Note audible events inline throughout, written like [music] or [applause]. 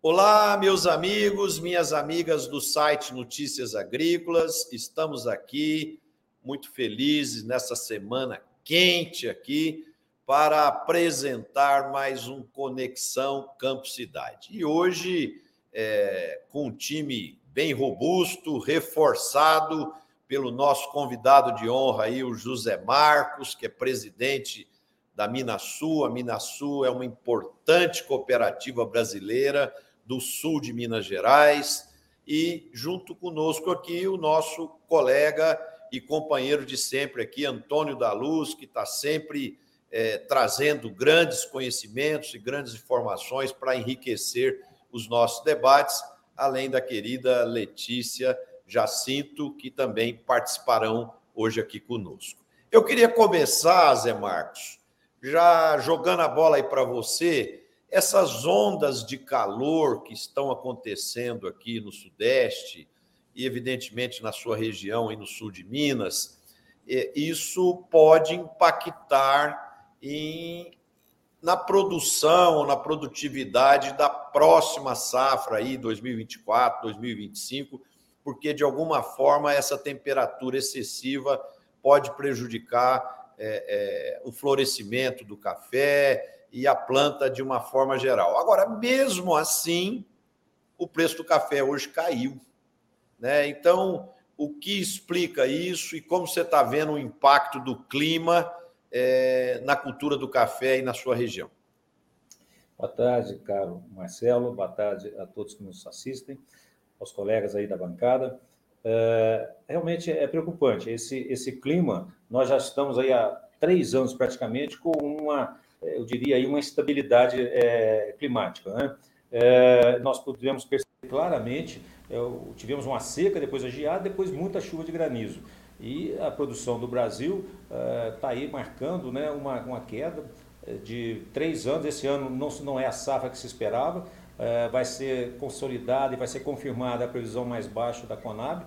Olá, meus amigos, minhas amigas do site Notícias Agrícolas. Estamos aqui muito felizes nessa semana quente aqui para apresentar mais um Conexão Campo Cidade. E hoje, é, com um time bem robusto, reforçado pelo nosso convidado de honra aí, o José Marcos, que é presidente da Minasul. A Minasul é uma importante cooperativa brasileira do sul de Minas Gerais. E junto conosco aqui o nosso colega e companheiro de sempre aqui, Antônio da Luz, que está sempre é, trazendo grandes conhecimentos e grandes informações para enriquecer os nossos debates, além da querida Letícia Jacinto, que também participarão hoje aqui conosco. Eu queria começar, Zé Marcos, já jogando a bola aí para você, essas ondas de calor que estão acontecendo aqui no Sudeste e, evidentemente, na sua região e no sul de Minas, isso pode impactar em, na produção, na produtividade da próxima safra aí, 2024, 2025, porque de alguma forma essa temperatura excessiva pode prejudicar é, é, o florescimento do café e a planta de uma forma geral. Agora, mesmo assim, o preço do café hoje caiu. Né? Então, o que explica isso e como você está vendo o impacto do clima é, na cultura do café e na sua região. Boa tarde, caro Marcelo, boa tarde a todos que nos assistem, aos colegas aí da bancada. É, realmente é preocupante esse, esse clima. Nós já estamos aí há três anos praticamente com uma, eu diria aí, uma instabilidade é, climática. Né? É, nós podemos perceber claramente, é, tivemos uma seca, depois a geada, depois muita chuva de granizo. E a produção do Brasil está uh, aí marcando né, uma, uma queda eh, de três anos. Esse ano não, não é a safra que se esperava, uh, vai ser consolidada e vai ser confirmada a previsão mais baixa da Conab.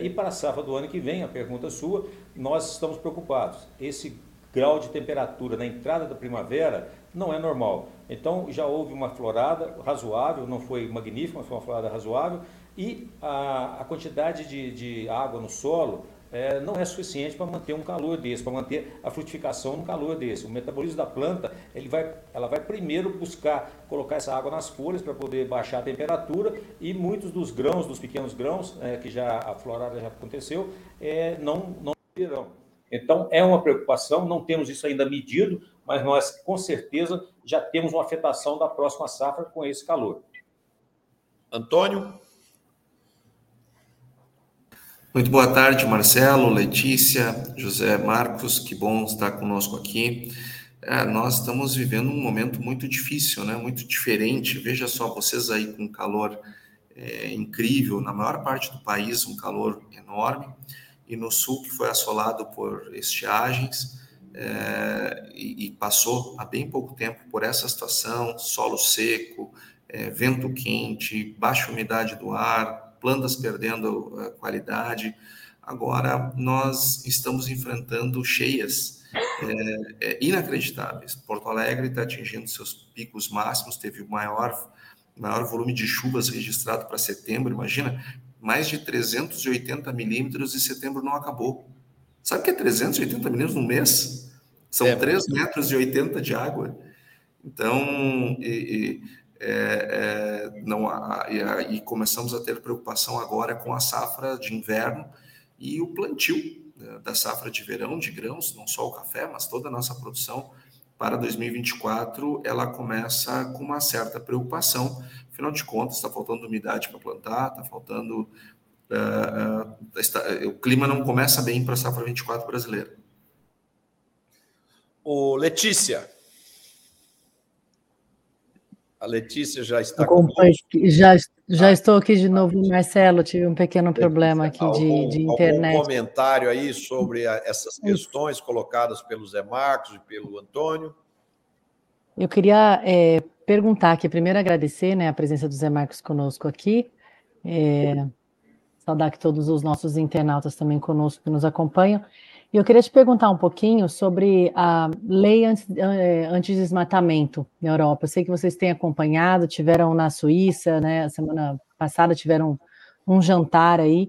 E para a safra do ano que vem, a pergunta sua, nós estamos preocupados. Esse grau de temperatura na entrada da primavera não é normal. Então já houve uma florada razoável, não foi magnífica, mas foi uma florada razoável, e a, a quantidade de, de água no solo é, não é suficiente para manter um calor desse, para manter a frutificação no calor desse. O metabolismo da planta, ele vai, ela vai primeiro buscar colocar essa água nas folhas para poder baixar a temperatura e muitos dos grãos, dos pequenos grãos, é, que já a florada já aconteceu, é, não, não virão. Então, é uma preocupação, não temos isso ainda medido, mas nós, com certeza, já temos uma afetação da próxima safra com esse calor. Antônio? Muito boa tarde, Marcelo, Letícia, José Marcos, que bom estar conosco aqui. É, nós estamos vivendo um momento muito difícil, né? muito diferente. Veja só, vocês aí com calor é, incrível, na maior parte do país, um calor enorme, e no sul, que foi assolado por estiagens, é, e, e, passou há bem pouco tempo por essa situação: solo seco, é, vento quente, baixa umidade do ar, plantas perdendo a qualidade. Agora, nós estamos enfrentando cheias é, é, inacreditáveis. Porto Alegre está atingindo seus picos máximos, teve o maior, maior volume de chuvas registrado para setembro. Imagina, mais de 380 milímetros e setembro não acabou. Sabe o que é 380 milímetros no mês? São é, 3 metros e 80 de água. Então, e, e, é, é, não há, e, e, começamos a ter preocupação agora com a safra de inverno e o plantio né, da safra de verão de grãos, não só o café, mas toda a nossa produção para 2024, ela começa com uma certa preocupação. Afinal de contas, está faltando umidade para plantar, está faltando. Uh, uh, está, o clima não começa bem para a safra 24 brasileira. O Letícia, a Letícia já está Já, já ah, estou aqui de novo, Marcelo. Tive um pequeno problema aqui algum, de, de internet. Algum comentário aí sobre a, essas questões colocadas pelo Zé Marcos e pelo Antônio? Eu queria é, perguntar aqui, primeiro agradecer né, a presença do Zé Marcos conosco aqui. É, saudar que todos os nossos internautas também conosco que nos acompanham. E eu queria te perguntar um pouquinho sobre a lei anti-desmatamento na Europa. Eu sei que vocês têm acompanhado, tiveram na Suíça, né? Semana passada tiveram um jantar aí,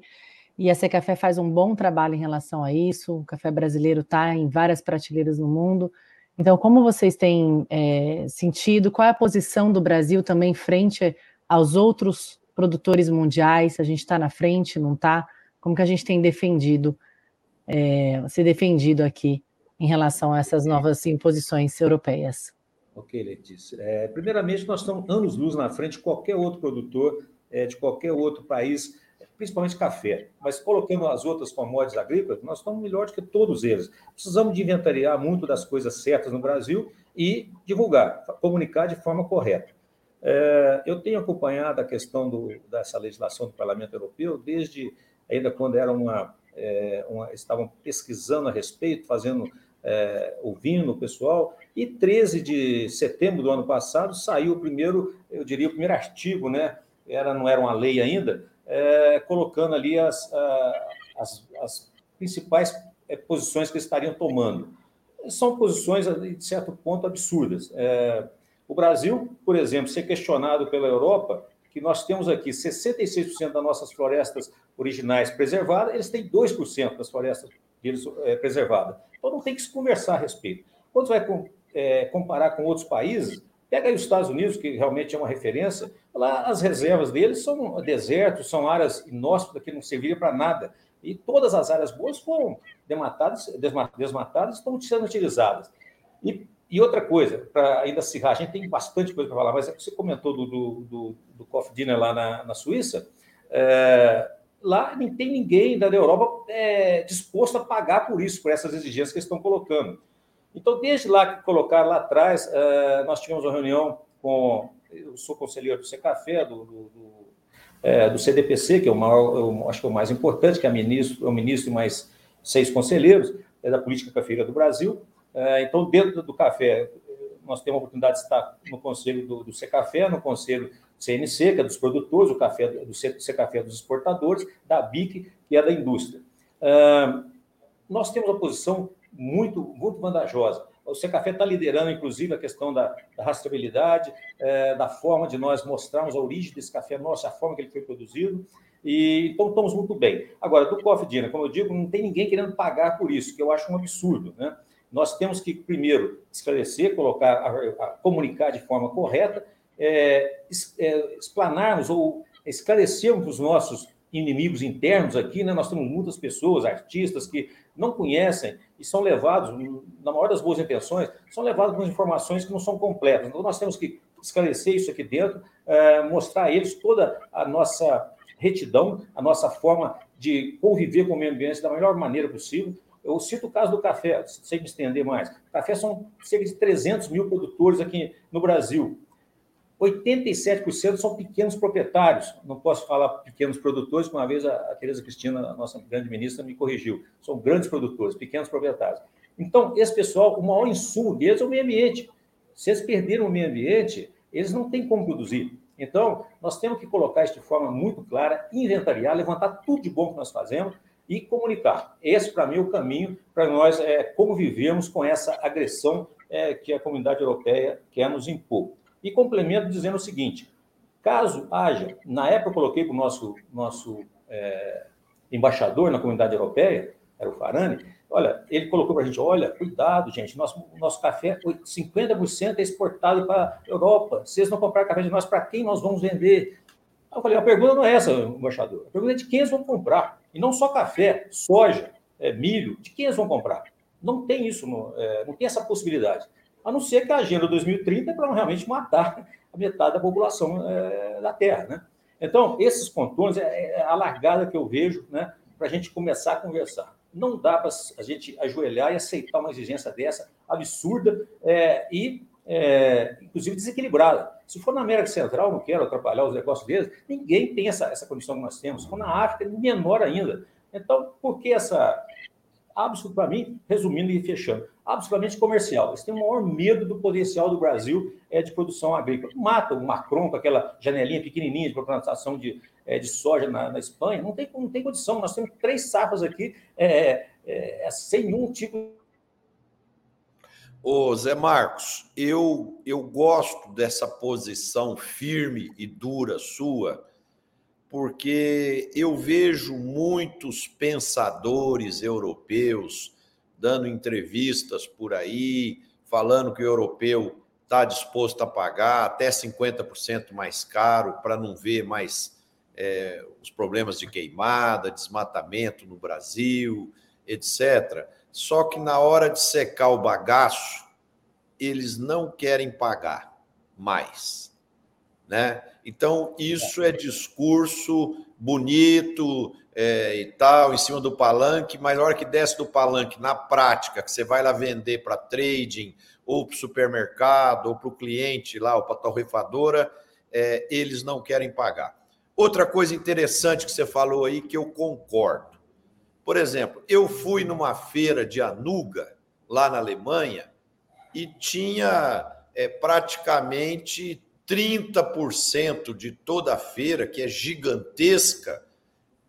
e a Secafé faz um bom trabalho em relação a isso. O café brasileiro está em várias prateleiras no mundo. Então, como vocês têm é, sentido? Qual é a posição do Brasil também frente aos outros produtores mundiais? A gente está na frente, não está? Como que a gente tem defendido, é, se defendido aqui em relação a essas novas imposições europeias? Ok, Letícia. É, primeiramente, nós estamos anos-luz na frente de qualquer outro produtor, é, de qualquer outro país principalmente café. Mas colocando as outras commodities agrícolas, nós estamos melhor do que todos eles. Precisamos de inventariar muito das coisas certas no Brasil e divulgar, comunicar de forma correta. É, eu tenho acompanhado a questão do, dessa legislação do Parlamento Europeu desde ainda quando era uma, é, uma estavam pesquisando a respeito, fazendo é, ouvindo o pessoal, e 13 de setembro do ano passado saiu o primeiro, eu diria, o primeiro artigo, né? Era, não era uma lei ainda, é, colocando ali as, as, as principais é, posições que eles estariam tomando. São posições, de certo ponto, absurdas. É, o Brasil, por exemplo, ser questionado pela Europa, que nós temos aqui 66% das nossas florestas originais preservadas, eles têm 2% das florestas deles é, preservadas. Então não tem que se conversar a respeito. Quando você vai é, comparar com outros países, Pega aí os Estados Unidos, que realmente é uma referência, lá as reservas deles são desertos, são áreas inóspitas que não serviriam para nada. E todas as áreas boas foram desmatadas e estão sendo utilizadas. E, e outra coisa, para ainda acirrar, a gente tem bastante coisa para falar, mas é você comentou do, do, do, do Coffee Dinner lá na, na Suíça, é, lá não tem ninguém da Europa é, disposto a pagar por isso, por essas exigências que eles estão colocando. Então, desde lá que colocaram lá atrás, eh, nós tivemos uma reunião com. Eu sou conselheiro do Secafé, do, do, do, é, do CDPC, que é o maior, eu acho que é o mais importante, que é, ministro, é o ministro e mais seis conselheiros, é da política cafeira do Brasil. É, então, dentro do café, nós temos a oportunidade de estar no conselho do, do Secafé, no conselho CNC, que é dos produtores, o café do Secafé dos exportadores, da BIC, que é da indústria. nós temos a posição muito, muito vantajosa. O Secafé está liderando, inclusive, a questão da, da rastreabilidade, é, da forma de nós mostrarmos a origem desse café nosso, a forma que ele foi produzido. E, então, estamos muito bem. Agora, do Coffee Dinner, como eu digo, não tem ninguém querendo pagar por isso, que eu acho um absurdo. Né? Nós temos que, primeiro, esclarecer, colocar, a, a comunicar de forma correta, é, é, explanarmos ou esclarecermos os nossos inimigos internos aqui, né? Nós temos muitas pessoas, artistas que não conhecem e são levados, na maior das boas intenções, são levados com informações que não são completas. Então, nós temos que esclarecer isso aqui dentro, é, mostrar a eles toda a nossa retidão, a nossa forma de conviver com o meio ambiente da melhor maneira possível. Eu cito o caso do café, sem me estender mais. Café são cerca de 300 mil produtores aqui no Brasil. 87% são pequenos proprietários. Não posso falar pequenos produtores, uma vez a Tereza Cristina, a nossa grande ministra, me corrigiu. São grandes produtores, pequenos proprietários. Então, esse pessoal, o maior insumo deles é o meio ambiente. Se eles perderam o meio ambiente, eles não têm como produzir. Então, nós temos que colocar isso de forma muito clara, inventariar, levantar tudo de bom que nós fazemos e comunicar. Esse, para mim, é o caminho para nós é, como vivemos com essa agressão é, que a comunidade europeia quer nos impor. E complemento dizendo o seguinte: caso haja, na época eu coloquei para o nosso, nosso é, embaixador na comunidade europeia, era o Farani, olha, ele colocou para a gente: olha, cuidado, gente, nosso, nosso café, 50% é exportado para a Europa. Se eles não comprarem café de nós, para quem nós vamos vender? Eu falei: a pergunta não é essa, embaixador. A pergunta é de quem eles vão comprar. E não só café, soja, é, milho, de quem eles vão comprar? Não tem isso, é, não tem essa possibilidade a não ser que a Agenda 2030 é para realmente matar a metade da população é, da Terra. Né? Então, esses pontões é, é a largada que eu vejo né, para a gente começar a conversar. Não dá para a gente ajoelhar e aceitar uma exigência dessa absurda é, e, é, inclusive, desequilibrada. Se for na América Central, não quero atrapalhar os negócios deles, ninguém tem essa, essa condição que nós temos. Se for na África, menor ainda. Então, por que essa para mim, resumindo e fechando, absolutamente comercial. Eles têm o maior medo do potencial do Brasil é, de produção agrícola. Mata o Macron com aquela janelinha pequenininha de plantação de, é, de soja na, na, Espanha, não tem, não tem condição. Nós temos três safras aqui é, é, é sem nenhum tipo Ô, Zé Marcos, eu, eu gosto dessa posição firme e dura sua, porque eu vejo muitos pensadores europeus dando entrevistas por aí, falando que o europeu está disposto a pagar até 50% mais caro para não ver mais é, os problemas de queimada, desmatamento no Brasil, etc. Só que na hora de secar o bagaço, eles não querem pagar mais, né? Então isso é discurso bonito é, e tal em cima do palanque, mas na hora que desce do palanque na prática, que você vai lá vender para trading ou para o supermercado ou para o cliente lá, ou para a torrefadora, é, eles não querem pagar. Outra coisa interessante que você falou aí que eu concordo. Por exemplo, eu fui numa feira de Anuga, lá na Alemanha, e tinha é, praticamente 30% de toda a feira, que é gigantesca,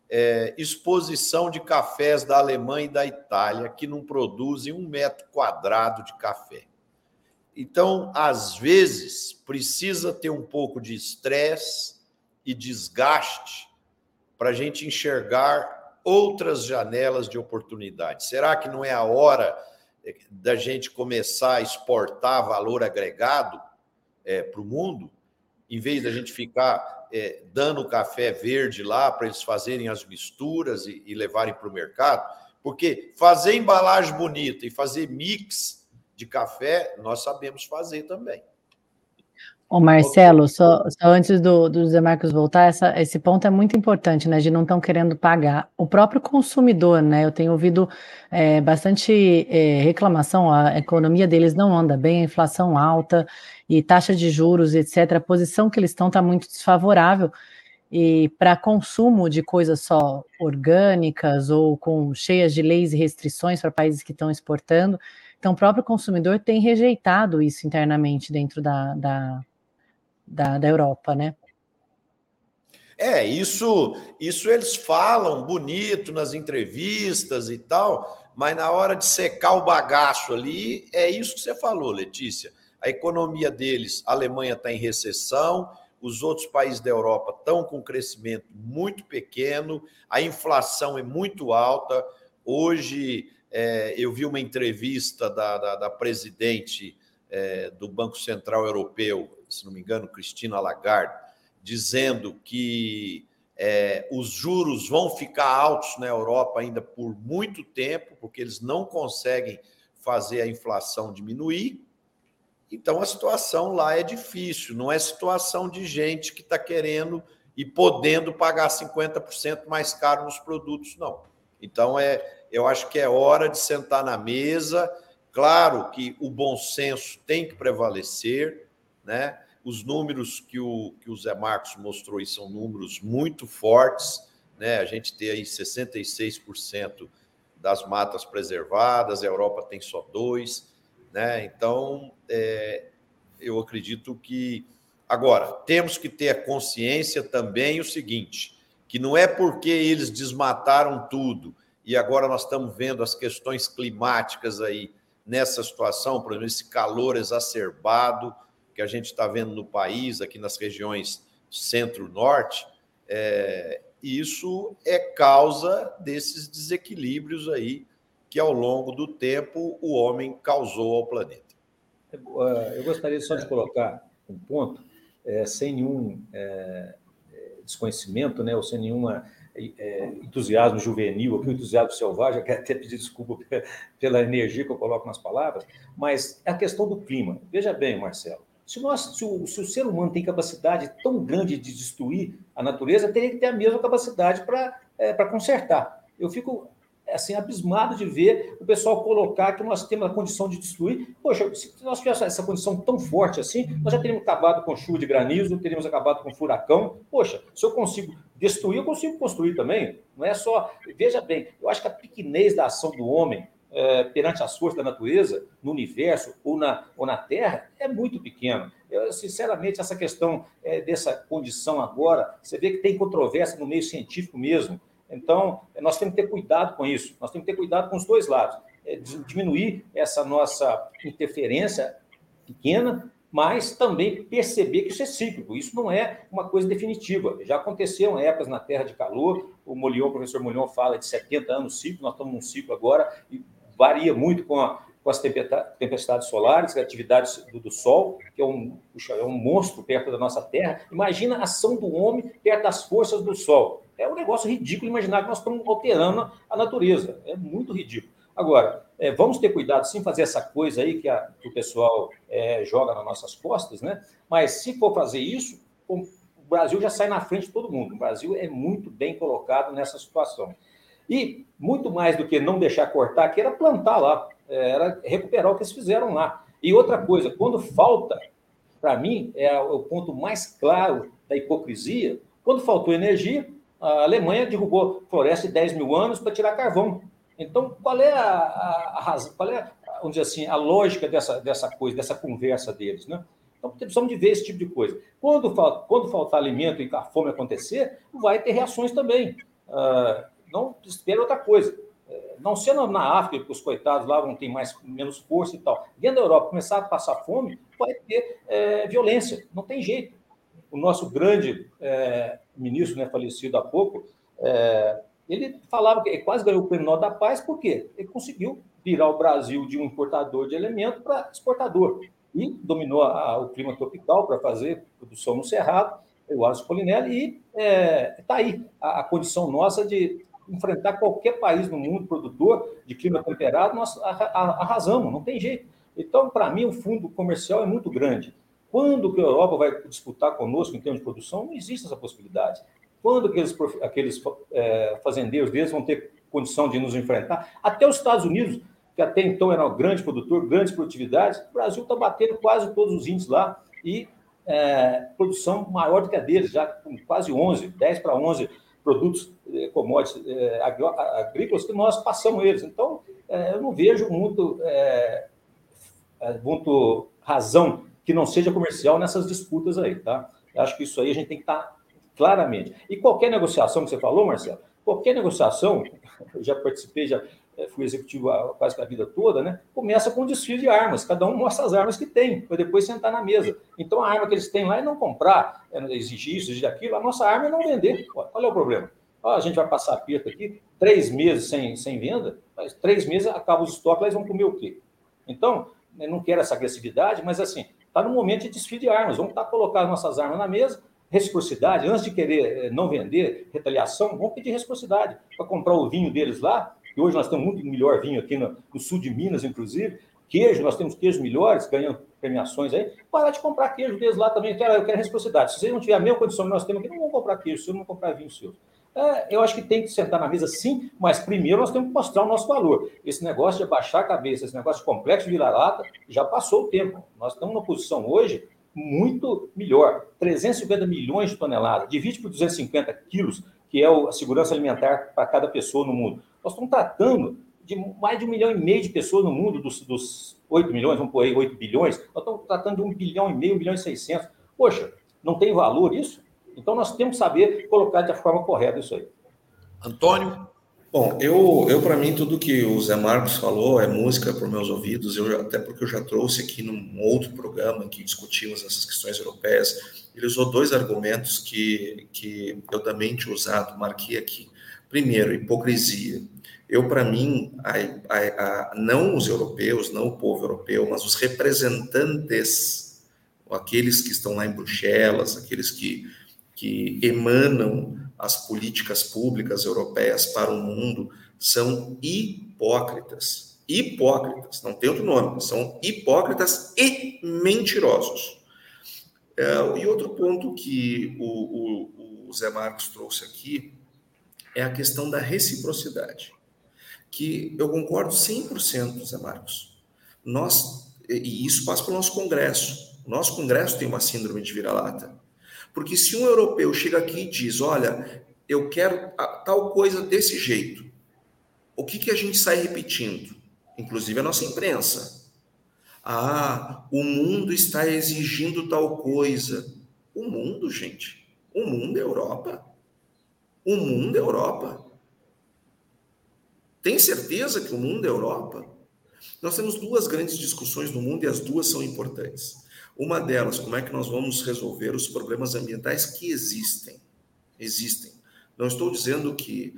é, exposição de cafés da Alemanha e da Itália, que não produzem um metro quadrado de café. Então, às vezes, precisa ter um pouco de estresse e desgaste para a gente enxergar outras janelas de oportunidade? Será que não é a hora eh, da gente começar a exportar valor agregado é, para o mundo, em vez da gente ficar é, dando café verde lá para eles fazerem as misturas e, e levarem para o mercado? Porque fazer embalagem bonita e fazer mix de café, nós sabemos fazer também. Ô Marcelo, só, só antes do, do Zé Marcos voltar, essa, esse ponto é muito importante, né? De não estão querendo pagar. O próprio consumidor, né? Eu tenho ouvido é, bastante é, reclamação, a economia deles não anda bem, a inflação alta e taxa de juros, etc. A posição que eles estão está muito desfavorável. E para consumo de coisas só orgânicas ou com cheias de leis e restrições para países que estão exportando, então o próprio consumidor tem rejeitado isso internamente dentro da, da da, da Europa, né? É, isso, isso eles falam bonito nas entrevistas e tal, mas na hora de secar o bagaço ali, é isso que você falou, Letícia. A economia deles, a Alemanha está em recessão, os outros países da Europa estão com crescimento muito pequeno, a inflação é muito alta. Hoje é, eu vi uma entrevista da, da, da presidente é, do Banco Central Europeu, se não me engano, Cristina Lagarde, dizendo que é, os juros vão ficar altos na Europa ainda por muito tempo, porque eles não conseguem fazer a inflação diminuir. Então a situação lá é difícil, não é situação de gente que está querendo e podendo pagar 50% mais caro nos produtos, não. Então é, eu acho que é hora de sentar na mesa Claro que o bom senso tem que prevalecer, né? Os números que o, que o Zé Marcos mostrou aí são números muito fortes, né? A gente tem aí 66% das matas preservadas, a Europa tem só dois, né? Então, é, eu acredito que. Agora, temos que ter a consciência também o seguinte: que não é porque eles desmataram tudo e agora nós estamos vendo as questões climáticas aí nessa situação, por exemplo, esse calor exacerbado que a gente está vendo no país, aqui nas regiões centro-norte, é, isso é causa desses desequilíbrios aí que ao longo do tempo o homem causou ao planeta. Eu gostaria só de colocar um ponto, é, sem nenhum é, desconhecimento, né, ou sem nenhuma é, entusiasmo juvenil, aqui, o entusiasmo selvagem, quero até pedir desculpa [laughs] pela energia que eu coloco nas palavras, mas é a questão do clima. Veja bem, Marcelo, se, nós, se, o, se o ser humano tem capacidade tão grande de destruir a natureza, teria que ter a mesma capacidade para é, consertar. Eu fico assim, abismado de ver o pessoal colocar que nós temos a condição de destruir. Poxa, se nós tivéssemos essa condição tão forte assim, nós já teríamos acabado com chuva de granizo, teríamos acabado com furacão. Poxa, se eu consigo destruir eu consigo construir também. Não é só. Veja bem, eu acho que a pequenez da ação do homem é, perante as forças da natureza, no universo ou na, ou na Terra, é muito pequena. Eu, sinceramente, essa questão é, dessa condição agora, você vê que tem controvérsia no meio científico mesmo. Então, nós temos que ter cuidado com isso, nós temos que ter cuidado com os dois lados. É, diminuir essa nossa interferência pequena mas também perceber que isso é cíclico, isso não é uma coisa definitiva. Já aconteceram épocas na Terra de calor, o Molion, o professor Molion fala de 70 anos ciclo, nós estamos num ciclo agora, e varia muito com, a, com as tempestades solares, a atividade do, do, Sol, que é um, puxa, é um monstro perto da nossa Terra. Imagina a ação do homem perto das forças do Sol. É um negócio ridículo imaginar que nós estamos alterando a natureza. É muito ridículo. Agora, é, vamos ter cuidado sim fazer essa coisa aí que, a, que o pessoal é, joga nas nossas costas, né? Mas se for fazer isso, o Brasil já sai na frente de todo mundo. O Brasil é muito bem colocado nessa situação. E muito mais do que não deixar cortar, que era plantar lá, era recuperar o que eles fizeram lá. E outra coisa, quando falta, para mim, é o ponto mais claro da hipocrisia, quando faltou energia, a Alemanha derrubou floresta de 10 mil anos para tirar carvão. Então, qual é a, a, a razão, qual é, vamos dizer assim, a lógica dessa, dessa coisa, dessa conversa deles, né? Então, precisamos de ver esse tipo de coisa. Quando, quando faltar alimento e a fome acontecer, vai ter reações também. Uh, não espera outra coisa. É, não sendo na África, que os coitados lá vão ter mais, menos força e tal. Dentro da Europa, começar a passar fome, vai ter é, violência. Não tem jeito. O nosso grande é, ministro, né, falecido há pouco, é, ele falava que quase ganhou o prêmio Nobel da Paz, por quê? Ele conseguiu virar o Brasil de um importador de elementos para exportador. E dominou a, o clima tropical para fazer produção no Cerrado, o Alisson Polinelli, e está é, aí a, a, condição nossa de enfrentar qualquer país no mundo produtor de clima temperado, nós arrasamos, não tem jeito. Então, para mim, o fundo comercial é muito grande. Quando que a Europa vai disputar conosco em termos de produção, não existe essa possibilidade. Quando aqueles, aqueles é, fazendeiros deles vão ter condição de nos enfrentar? Até os Estados Unidos, que até então era um grande produtor, grandes produtividades, o Brasil está batendo quase todos os índices lá e é, produção maior do que a deles, já com quase 11, 10 para 11 produtos eh, commodities eh, agrícolas que nós passamos eles. Então, eh, eu não vejo muito, muito razão que não seja comercial nessas disputas aí, tá? Eu acho que isso aí a gente tem que estar tá claramente. E qualquer negociação que você falou, Marcelo, qualquer negociação, [laughs] eu já participei, já fui executivo quase que a vida toda, né? Começa com um desfile de armas, cada um mostra as armas que tem, para depois sentar na mesa. Então a arma que eles têm lá é não comprar, é exigir isso, exigir aquilo, a nossa arma é não vender. Qual é o problema? a gente vai passar aperto aqui, três meses sem, sem venda, mas três meses acaba os estoques, eles vão comer o quê? Então, eu não quero essa agressividade, mas assim, está no momento de desfile de armas, vamos tá colocando nossas armas na mesa, reciprocidade, antes de querer eh, não vender, retaliação, vamos pedir reciprocidade para comprar o vinho deles lá, que hoje nós temos muito melhor vinho aqui no, no, sul de Minas, inclusive, queijo, nós temos queijos melhores, ganhando premiações aí, parar de comprar queijo deles lá também, eu quero, eu quero reciprocidade. Se vocês não tiverem a mesma condição que nós temos aqui, não vão comprar queijo, se não vão comprar vinho seus. É, eu acho que tem que sentar na mesa sim, mas primeiro nós temos que mostrar o nosso valor. Esse negócio de abaixar a cabeça, esse negócio de complexo de vira-lata, já passou o tempo. Nós estamos numa posição hoje muito melhor. 350 milhões de toneladas, divide por 250 quilos, que é a segurança alimentar para cada pessoa no mundo. Nós estamos tratando de mais de um milhão e meio de pessoas no mundo, dos, dos 8 milhões, vamos pôr aí 8 bilhões, nós estamos tratando de um bilhão e meio, um bilhão e 600. Poxa, não tem valor isso? Então nós temos que saber colocar de forma correta isso aí. Antônio? Bom, eu, eu para mim, tudo que o Zé Marcos falou é música para os meus ouvidos, eu, até porque eu já trouxe aqui num outro programa em que discutimos essas questões europeias. Ele usou dois argumentos que, que eu também tinha usado, marquei aqui. Primeiro, hipocrisia. Eu, para mim, a, a, a, não os europeus, não o povo europeu, mas os representantes, aqueles que estão lá em Bruxelas, aqueles que, que emanam as políticas públicas europeias para o mundo são hipócritas. Hipócritas, não tem outro nome, são hipócritas e mentirosos. É, e outro ponto que o, o, o Zé Marcos trouxe aqui é a questão da reciprocidade, que eu concordo 100%, Zé Marcos. Nós, e isso passa pelo nosso Congresso. O nosso Congresso tem uma síndrome de vira-lata. Porque se um europeu chega aqui e diz, olha, eu quero tal coisa desse jeito. O que, que a gente sai repetindo? Inclusive a nossa imprensa. Ah, o mundo está exigindo tal coisa. O mundo, gente. O mundo é Europa. O mundo é Europa. Tem certeza que o mundo é Europa? Nós temos duas grandes discussões no mundo e as duas são importantes. Uma delas, como é que nós vamos resolver os problemas ambientais que existem? Existem. Não estou dizendo que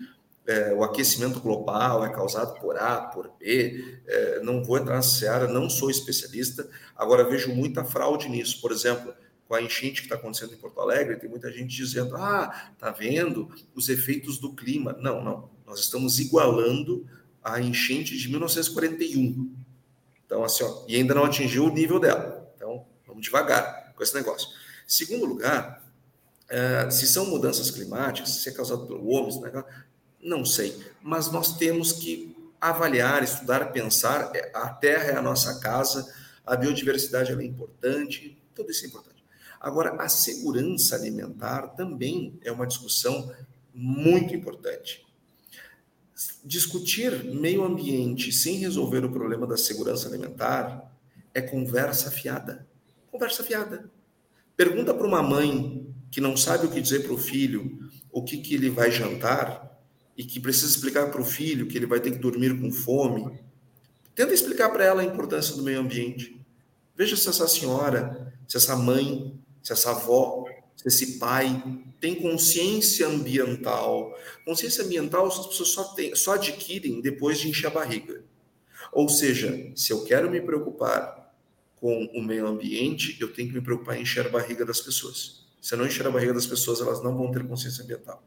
é, o aquecimento global é causado por A, por B, é, não vou entrar nessa seara, não sou especialista, agora vejo muita fraude nisso. Por exemplo, com a enchente que está acontecendo em Porto Alegre, tem muita gente dizendo, ah, tá vendo os efeitos do clima. Não, não, nós estamos igualando a enchente de 1941. Então, assim, ó, e ainda não atingiu o nível dela. Então, vamos devagar com esse negócio. Segundo lugar, é, se são mudanças climáticas, se é causado pelo homem, né, não sei. Mas nós temos que avaliar, estudar, pensar. É, a Terra é a nossa casa, a biodiversidade é importante, tudo isso é importante. Agora, a segurança alimentar também é uma discussão muito importante. Discutir meio ambiente sem resolver o problema da segurança alimentar é conversa fiada. Conversa fiada. Pergunta para uma mãe que não sabe o que dizer para o filho, o que, que ele vai jantar, e que precisa explicar para o filho que ele vai ter que dormir com fome. Tenta explicar para ela a importância do meio ambiente. Veja se essa senhora, se essa mãe, se essa avó, se esse pai tem consciência ambiental. Consciência ambiental as pessoas só, tem, só adquirem depois de encher a barriga. Ou seja, se eu quero me preocupar com o meio ambiente, eu tenho que me preocupar em encher a barriga das pessoas. Se eu não encher a barriga das pessoas, elas não vão ter consciência ambiental.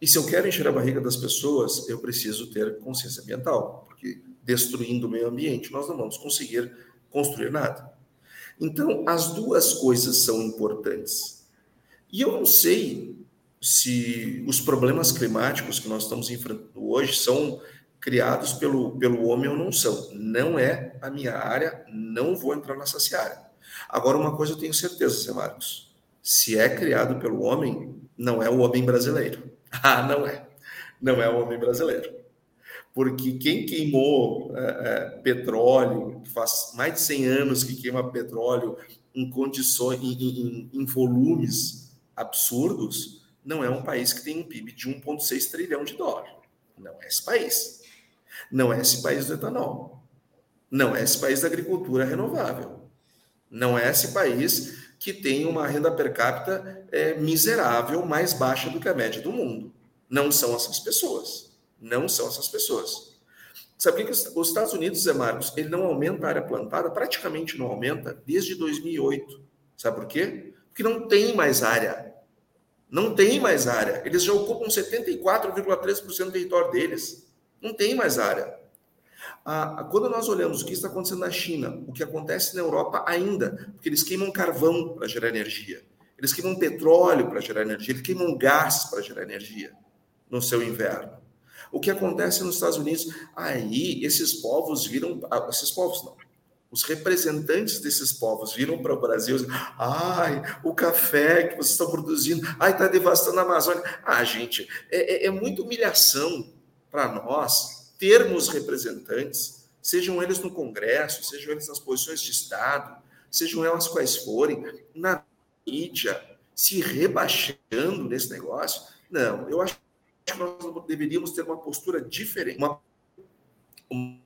E se eu quero encher a barriga das pessoas, eu preciso ter consciência ambiental, porque destruindo o meio ambiente, nós não vamos conseguir construir nada. Então, as duas coisas são importantes. E eu não sei se os problemas climáticos que nós estamos enfrentando hoje são criados pelo, pelo homem ou não são. Não é a minha área, não vou entrar nessa seara. Agora, uma coisa eu tenho certeza, Zé Marcos: se é criado pelo homem, não é o homem brasileiro. [laughs] Ah, não é. Não é o homem brasileiro. Porque quem queimou é, é, petróleo, faz mais de 100 anos que queima petróleo em condições, em, em, em volumes absurdos, não é um país que tem um PIB de 1,6 trilhão de dólares. Não é esse país. Não é esse país do etanol. Não é esse país da agricultura renovável. Não é esse país que tem uma renda per capita é, miserável, mais baixa do que a média do mundo. Não são essas pessoas. Não são essas pessoas. Sabe que os Estados Unidos, Zé Marcos, ele não aumenta a área plantada, praticamente não aumenta, desde 2008. Sabe por quê? Porque não tem mais área. Não tem mais área. Eles já ocupam 74,3% do território deles. Não tem mais área. Ah, quando nós olhamos o que está acontecendo na China, o que acontece na Europa ainda, porque eles queimam carvão para gerar energia, eles queimam petróleo para gerar energia, eles queimam gás para gerar energia no seu inverno. O que acontece nos Estados Unidos? Aí esses povos viram, ah, esses povos não, os representantes desses povos viram para o Brasil ai, o café que vocês estão produzindo, ai, está devastando a Amazônia. Ah, gente, é, é, é muita humilhação para nós termos representantes, sejam eles no Congresso, sejam eles nas posições de Estado, sejam elas quais forem, na mídia, se rebaixando nesse negócio. Não, eu acho que nós deveríamos ter uma postura diferente, uma, uma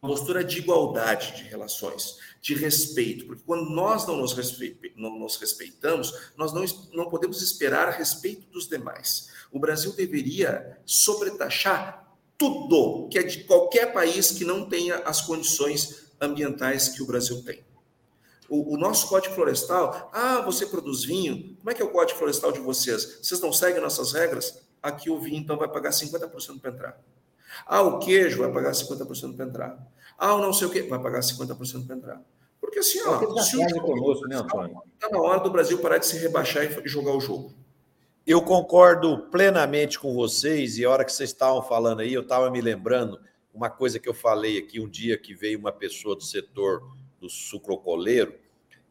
postura de igualdade de relações, de respeito, porque quando nós não nos, não nos respeitamos, nós não, não podemos esperar respeito dos demais. O Brasil deveria sobretaxar tudo que é de qualquer país que não tenha as condições ambientais que o Brasil tem. O, o, nosso código florestal, ah, você produz vinho, como é que é o código florestal de vocês? Vocês não seguem nossas regras? Aqui o vinho, então, vai pagar 50% para entrar. Ah, o queijo vai pagar 50% para entrar. Ah, o não sei o quê, vai pagar 50% para entrar. Porque assim, ó, se o está né, na hora do Brasil parar de se rebaixar e jogar o jogo. Eu concordo plenamente com vocês, e a hora que vocês estavam falando aí, eu estava me lembrando uma coisa que eu falei aqui um dia que veio uma pessoa do setor do sucrocoleiro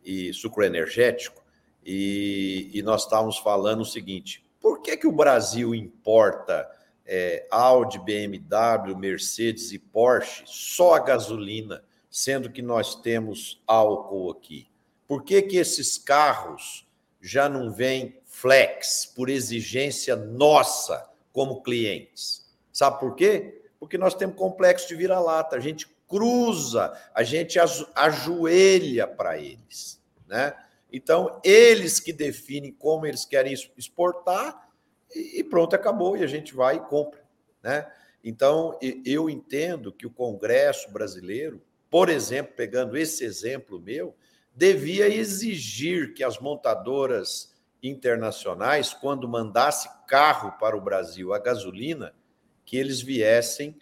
e sucro energético, e, e nós estávamos falando o seguinte: por que, que o Brasil importa é, Audi, BMW, Mercedes e Porsche só a gasolina, sendo que nós temos álcool aqui? Por que, que esses carros já não vêm flex por exigência nossa como clientes? Sabe por quê? Porque nós temos complexo de vira-lata, a gente cruza, a gente ajoelha para eles, né? Então, eles que definem como eles querem exportar e pronto, acabou, e a gente vai e compra. Né? Então, eu entendo que o Congresso brasileiro, por exemplo, pegando esse exemplo meu, devia exigir que as montadoras internacionais, quando mandasse carro para o Brasil a gasolina, que eles viessem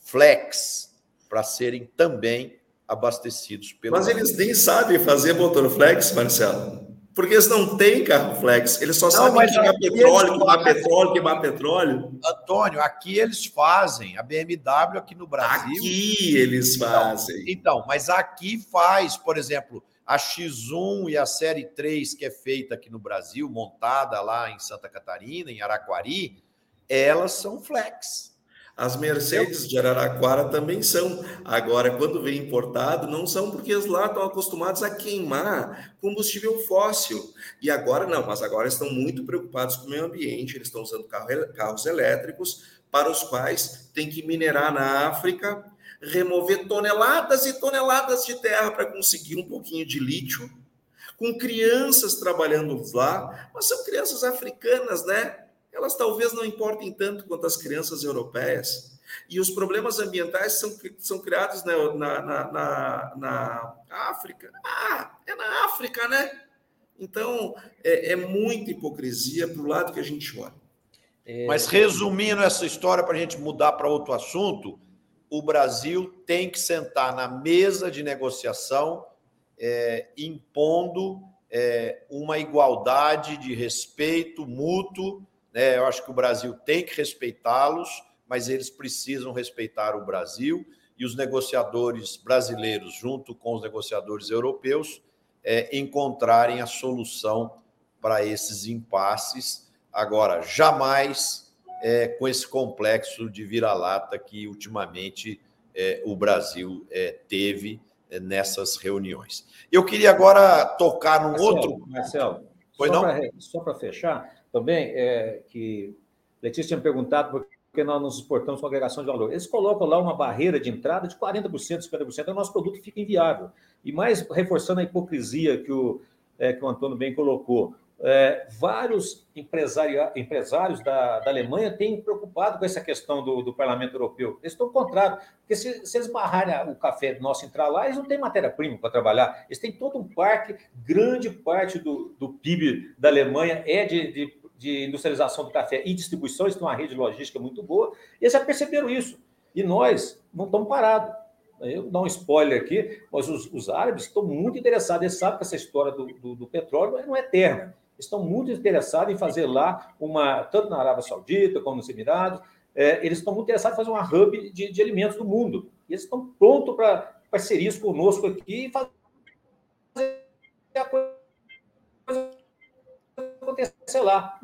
flex para serem também abastecidos pelo. Mas eles nem sabem fazer motor flex, Marcelo. Porque eles não têm carro flex, eles só não, sabem queimar petróleo, queimar petróleo, queimar petróleo. Antônio, aqui eles fazem, a BMW aqui no Brasil. Aqui eles fazem. Então, então, mas aqui faz, por exemplo, a X1 e a Série 3, que é feita aqui no Brasil, montada lá em Santa Catarina, em Araquari, elas são flex. As Mercedes de Araraquara também são. Agora, quando vem importado, não são porque eles lá estão acostumados a queimar combustível fóssil. E agora não, mas agora estão muito preocupados com o meio ambiente, eles estão usando carros elétricos para os quais tem que minerar na África, remover toneladas e toneladas de terra para conseguir um pouquinho de lítio, com crianças trabalhando lá, mas são crianças africanas, né? Elas talvez não importem tanto quanto as crianças europeias. E os problemas ambientais são, são criados na, na, na, na África. Ah, é na África, né? Então, é, é muita hipocrisia para o lado que a gente olha. É... Mas, resumindo essa história, para a gente mudar para outro assunto, o Brasil tem que sentar na mesa de negociação, é, impondo é, uma igualdade de respeito mútuo né? Eu acho que o Brasil tem que respeitá-los, mas eles precisam respeitar o Brasil e os negociadores brasileiros, junto com os negociadores europeus, é, encontrarem a solução para esses impasses. Agora, jamais é, com esse complexo de vira-lata que ultimamente é, o Brasil é, teve é, nessas reuniões. Eu queria agora tocar num Marcelo, outro. Marcelo, Foi só para fechar, também, é, que Letícia tinha perguntado por que nós nos exportamos com agregação de valor. Eles colocam lá uma barreira de entrada de 40%, 50%, o nosso produto fica inviável. E mais reforçando a hipocrisia que o, é, que o Antônio bem colocou. É, vários empresários da, da, Alemanha têm preocupado com essa questão do, do Parlamento Europeu. Eles estão contrário, porque se, se, eles barrarem o café nosso entrar lá, eles não têm matéria-prima para trabalhar. Eles têm todo um parque, grande parte do, do PIB da Alemanha é de, de de industrialização do café e distribuição, eles têm uma rede logística muito boa, e eles já perceberam isso. E nós não estamos parados. Eu vou dar um spoiler aqui, mas os, os árabes estão muito interessados, eles sabem que essa história do, do, do petróleo não é eterna. Estão muito interessados em fazer lá uma, tanto na Arábia Saudita como nos Emirados, é, eles estão muito interessados em fazer uma hub de, de alimentos do mundo. E eles estão prontos para parcerias conosco aqui e fazer a coisa acontecer lá.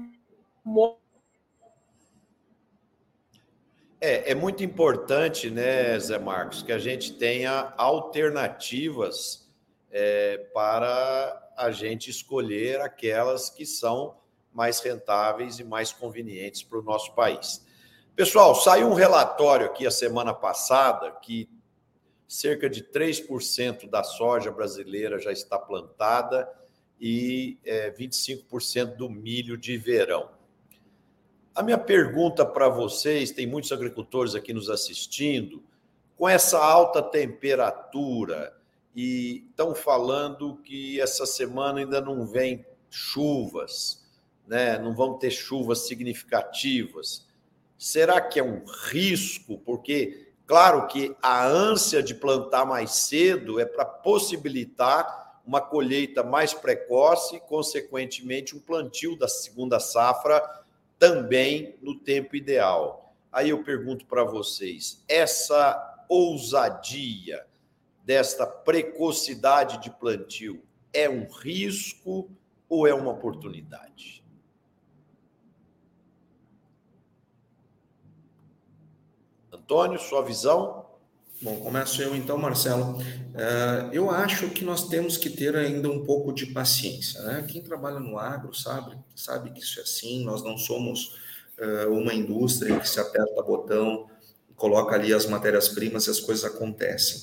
É, é muito importante, né, Zé Marcos, que a gente tenha alternativas é, para a gente escolher aquelas que são mais rentáveis e mais convenientes para o nosso país. Pessoal, saiu um relatório aqui a semana passada que cerca de 3% da soja brasileira já está plantada e é, 25% do milho de verão. A minha pergunta para vocês, tem muitos agricultores aqui nos assistindo, com essa alta temperatura e estão falando que essa semana ainda não vem chuvas, né? Não vão ter chuvas significativas. Será que é um risco? Porque claro que a ânsia de plantar mais cedo é para possibilitar uma colheita mais precoce, e consequentemente, um plantio da segunda safra também no tempo ideal. Aí eu pergunto para vocês: essa ousadia desta precocidade de plantio é um risco ou é uma oportunidade? Antônio, sua visão? Bom, começo eu então, Marcelo. Uh, eu acho que nós temos que ter ainda um pouco de paciência. Né? Quem trabalha no agro sabe, sabe que isso é assim, nós não somos uh, uma indústria que se aperta botão, coloca ali as matérias-primas e as coisas acontecem.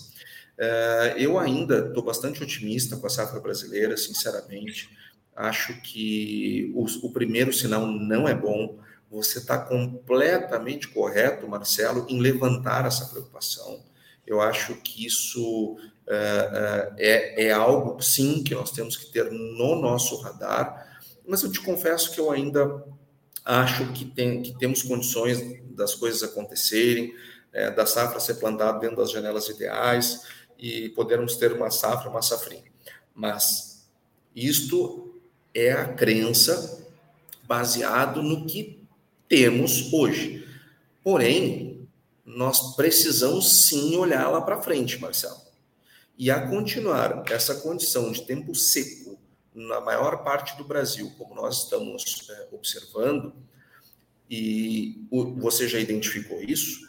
Uh, eu ainda estou bastante otimista com a safra brasileira, sinceramente. Acho que o, o primeiro sinal não é bom. Você está completamente correto, Marcelo, em levantar essa preocupação. Eu acho que isso é, é, é, algo, sim, que nós temos que ter no nosso radar, mas eu te confesso que eu ainda acho que, tem, que temos condições das coisas acontecerem, é, da safra ser plantada dentro das janelas ideais e podermos ter uma safra, uma safrinha. Mas isto é a crença baseado no que temos hoje. Porém, nós precisamos sim olhar lá para frente, Marcelo. E a continuar essa condição de tempo seco na maior parte do Brasil, como nós estamos é, observando, e o, você já identificou isso,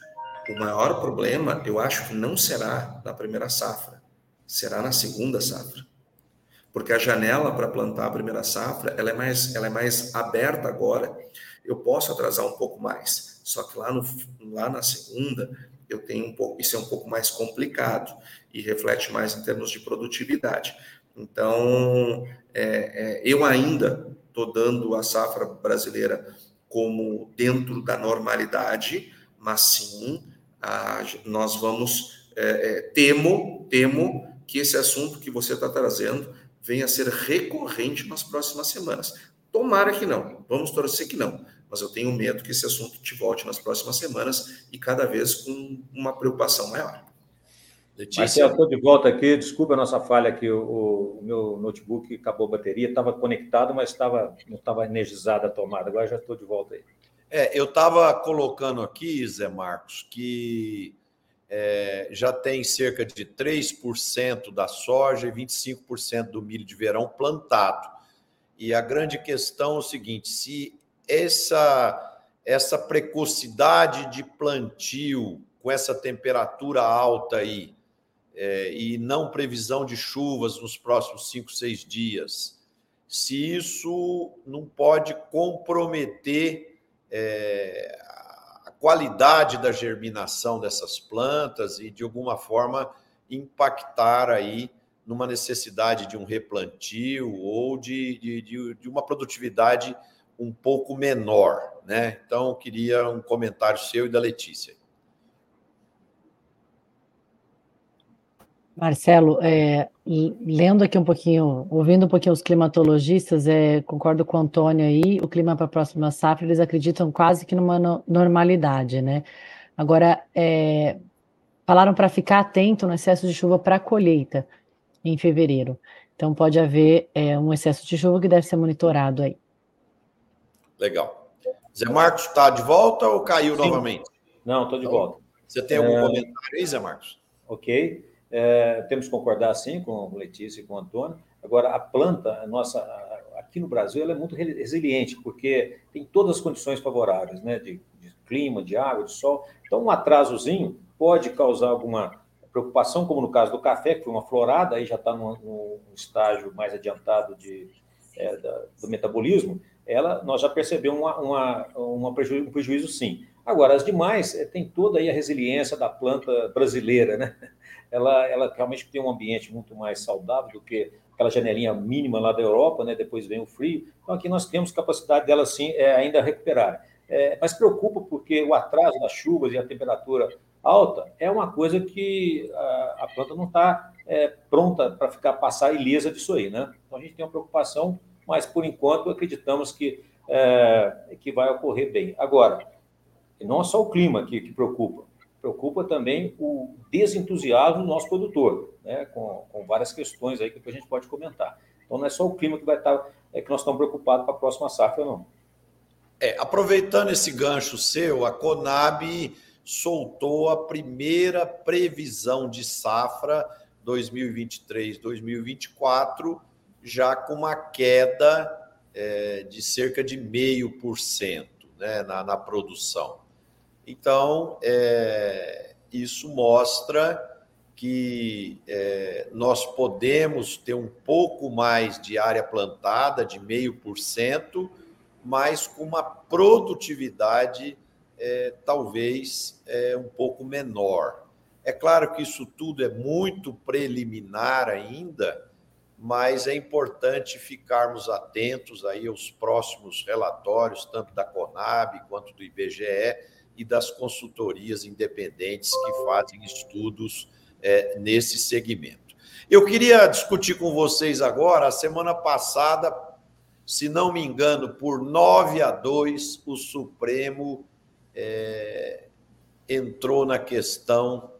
o maior problema, eu acho que não será na primeira safra, será na segunda safra. Porque a janela para plantar a primeira safra, ela é mais, ela é mais aberta agora. Eu posso atrasar um pouco mais, só que lá, no, lá na segunda, eu tenho um pouco, isso é um pouco mais complicado e reflete mais em termos de produtividade. Então, é, é, eu ainda estou dando a safra brasileira como dentro da normalidade, mas sim, a, nós vamos, é, é temo, temo que esse assunto que você está trazendo venha a ser recorrente nas próximas semanas. Tomara que não, vamos torcer que não, mas eu tenho medo que esse assunto te volte nas próximas semanas e cada vez com uma preocupação maior. Letícia. Marcelo, estou de volta aqui. Desculpa a nossa falha aqui. O, o meu notebook acabou a bateria. Estava conectado, mas estava, não estava energizada a tomada. Agora já estou de volta aí. É, eu estava colocando aqui, Zé Marcos, que é, já tem cerca de 3% da soja e 25% do milho de verão plantado. E a grande questão é o seguinte: se essa essa precocidade de plantio com essa temperatura alta aí é, e não previsão de chuvas nos próximos cinco, seis dias, se isso não pode comprometer é, a qualidade da germinação dessas plantas e de alguma forma impactar aí numa necessidade de um replantio ou de, de, de uma produtividade um pouco menor, né? Então, queria um comentário seu e da Letícia. Marcelo, é, lendo aqui um pouquinho, ouvindo um pouquinho os climatologistas, é, concordo com o Antônio aí, o clima para a próxima safra, eles acreditam quase que numa no, normalidade, né? Agora, é, falaram para ficar atento no excesso de chuva para a colheita em fevereiro. Então, pode haver é, um excesso de chuva que deve ser monitorado aí. Legal. Zé Marcos está de volta ou caiu Sim. novamente? Não, estou de então, volta. Você tem algum é... comentário aí, Zé Marcos? Ok. É, temos que concordar sim com Letícia e com o Antônio. Agora, a planta, a nossa, aqui no Brasil, ela é muito resiliente, porque tem todas as condições favoráveis, né? De, de clima, de água, de sol. Então, um atrasozinho pode causar alguma preocupação, como no caso do café, que foi uma florada, aí já está num, estágio mais adiantado de, é, da, do metabolismo, ela nós já percebemos uma, uma, uma prejuízo, um prejuízo sim. Agora, as demais, é, tem toda aí a resiliência da planta brasileira, né? Ela, ela realmente tem um ambiente muito mais saudável do que aquela janelinha mínima lá da Europa, né? Depois vem o frio. Então, aqui nós temos capacidade dela, sim, é, ainda recuperar. É, mas preocupa porque o atraso das chuvas e a temperatura alta é uma coisa que a, a planta não está é, pronta para ficar passar ilesa disso aí, né? Então, a gente tem uma preocupação mas por enquanto acreditamos que, é, que vai ocorrer bem. Agora, não é só o clima que, que preocupa, preocupa também o desentusiasmo do nosso produtor, né, com, com várias questões aí que a gente pode comentar. Então, não é só o clima que vai estar, é que nós estamos preocupados para a próxima safra, não. É, aproveitando esse gancho seu, a Conab soltou a primeira previsão de safra 2023-2024 já com uma queda é, de cerca de meio por cento né, na, produção. Então, é, isso mostra que é, nós podemos ter um pouco mais de área plantada, de meio por cento, mas com uma produtividade é, talvez é, um pouco menor. É claro que isso tudo é muito preliminar ainda, mas é importante ficarmos atentos aí aos próximos relatórios, tanto da Conab quanto do IBGE e das consultorias independentes que fazem estudos é, nesse segmento. Eu queria discutir com vocês agora, a semana passada, se não me engano, por 9 a 2, o Supremo é, entrou na questão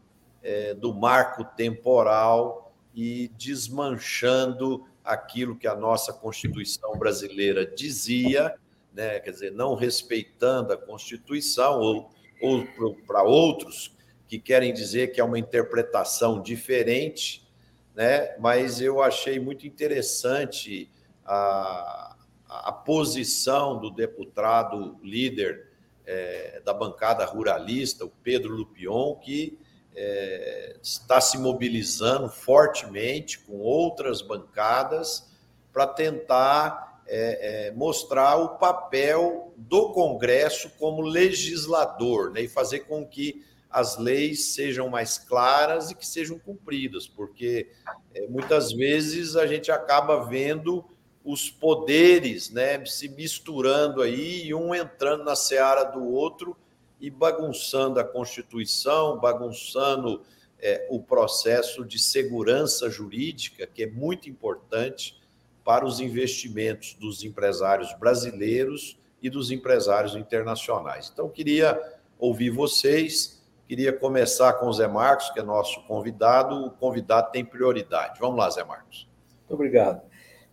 é, do marco temporal e desmanchando aquilo que a nossa Constituição brasileira dizia, né, quer dizer, não respeitando a Constituição, ou, ou para outros que querem dizer que é uma interpretação diferente, né? mas eu achei muito interessante a, a posição do deputado líder é, da bancada ruralista, o Pedro Lupion, que é, está se mobilizando fortemente com outras bancadas para tentar é, é, mostrar o papel do Congresso como legislador né, e fazer com que as leis sejam mais claras e que sejam cumpridas, porque é, muitas vezes a gente acaba vendo os poderes né, se misturando aí e um entrando na seara do outro e bagunçando a Constituição, bagunçando é, o processo de segurança jurídica, que é muito importante para os investimentos dos empresários brasileiros e dos empresários internacionais. Então, queria ouvir vocês Queria começar com o Zé Marcos, que é nosso convidado. O convidado tem prioridade. Vamos lá, Zé Marcos. Muito obrigado.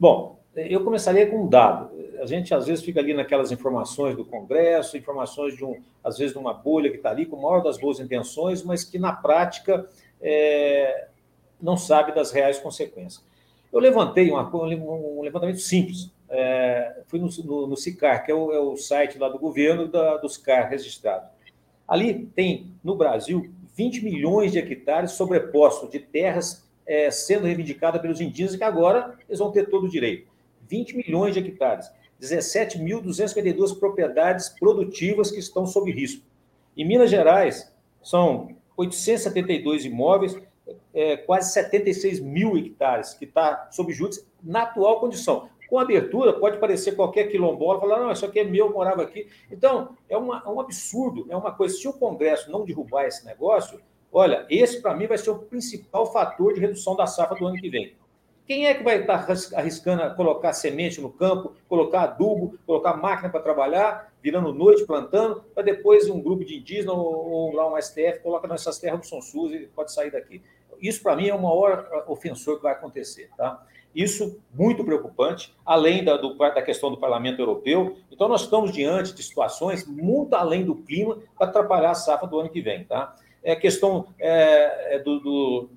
Bom, eu começaria com um dado. A gente às vezes fica ali naquelas informações do Congresso, informações de um, às vezes de uma bolha que está ali com a maior das boas intenções, mas que na prática é, não sabe das reais consequências. Eu levantei uma, um levantamento simples. É, fui no, no, no CICAR, que é o, é o, site lá do governo da, dos CAR registrados. Ali tem, no Brasil, 20 milhões de hectares sobrepostos de terras é, sendo reivindicadas pelos indígenas, que agora eles vão ter todo o direito. 20 milhões de hectares, 17.252 propriedades produtivas que estão sob risco. Em Minas Gerais, são 872 imóveis, é, quase 76 mil hectares, que está sob júdice na atual condição. Com abertura, pode parecer qualquer quilombola, falar, não, isso aqui é meu, eu morava aqui. Então, é, uma, é um absurdo, é uma coisa. Se o Congresso não derrubar esse negócio, olha, esse para mim vai ser o principal fator de redução da safra do ano que vem. Quem é que vai estar arriscando colocar semente no campo, colocar adubo, colocar máquina para trabalhar, virando noite, plantando, para depois um grupo de indígenas ou, lá um STF coloca nessas terras do São Sus e pode sair daqui? Isso, para mim, é o maior ofensor que vai acontecer. Tá? Isso muito preocupante, além da, do, da questão do parlamento europeu. Então, nós estamos diante de situações muito além do clima para atrapalhar a safra do ano que vem. Tá? É questão é, é do, do,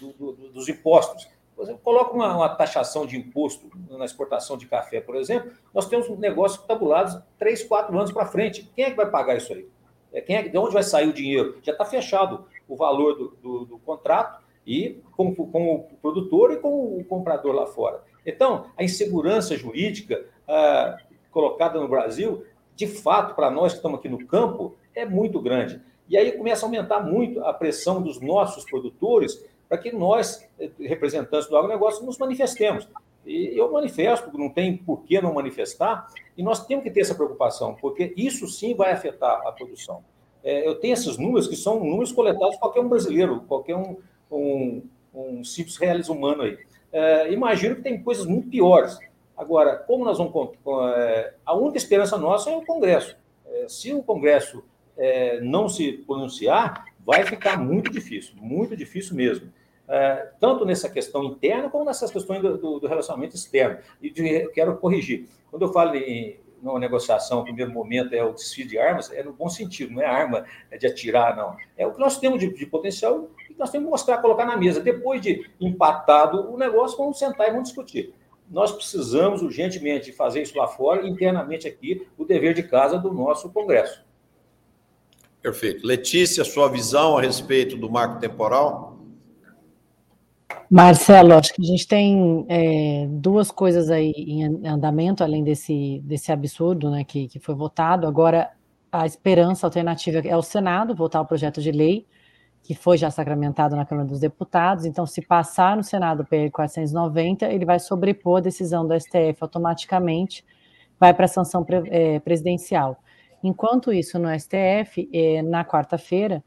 do, dos impostos. Exemplo, coloca uma, uma, taxação de imposto na exportação de café, por exemplo, nós temos um negócio tabulados três, quatro anos para frente. Quem é que vai pagar isso aí? É, quem é, de onde vai sair o dinheiro? Já está fechado o valor do, do, do contrato e com, com, o produtor e com o comprador lá fora. Então, a insegurança jurídica ah, colocada no Brasil, de fato, para nós que estamos aqui no campo, é muito grande. E aí começa a aumentar muito a pressão dos nossos produtores para que nós, representantes do agronegócio, nos manifestemos. E eu manifesto, não tem por que não manifestar, e nós temos que ter essa preocupação, porque isso sim vai afetar a produção. É, eu tenho esses números que são números coletados por qualquer um brasileiro, qualquer um, um, um simples realismo humano aí. É, imagino que tem coisas muito piores. Agora, como nós vamos. É, a única esperança nossa é o Congresso. É, se o Congresso é, não se pronunciar, vai ficar muito difícil, muito difícil mesmo. É, tanto nessa questão interna como nessas questões do, do, do relacionamento externo. E de, quero corrigir. Quando eu falo em numa negociação, no primeiro momento, é o desfile de armas, é no bom sentido, não é arma de atirar, não. É o que nós temos de, de potencial e nós temos que mostrar, colocar na mesa. Depois de empatado o negócio, vamos sentar e vamos discutir. Nós precisamos urgentemente fazer isso lá fora, internamente aqui, o dever de casa do nosso Congresso. Perfeito. Letícia, sua visão a respeito do marco temporal? Marcelo, acho que a gente tem é, duas coisas aí em andamento, além desse, desse absurdo né, que, que foi votado. Agora, a esperança alternativa é o Senado votar o projeto de lei, que foi já sacramentado na Câmara dos Deputados. Então, se passar no Senado o PL 490, ele vai sobrepor a decisão do STF automaticamente, vai para a sanção é, presidencial. Enquanto isso, no STF, eh, na quarta-feira,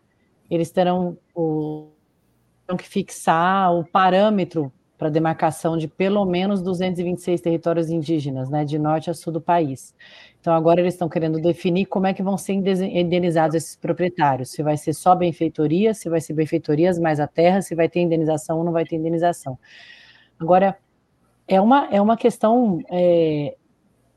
eles terão, o, que fixar o parâmetro para demarcação de pelo menos 226 territórios indígenas, né, de norte a sul do país. Então, agora eles estão querendo definir como é que vão ser indenizados esses proprietários, se vai ser só benfeitoria, se vai ser benfeitorias mais a terra, se vai ter indenização ou não vai ter indenização. Agora, é uma, é uma questão é,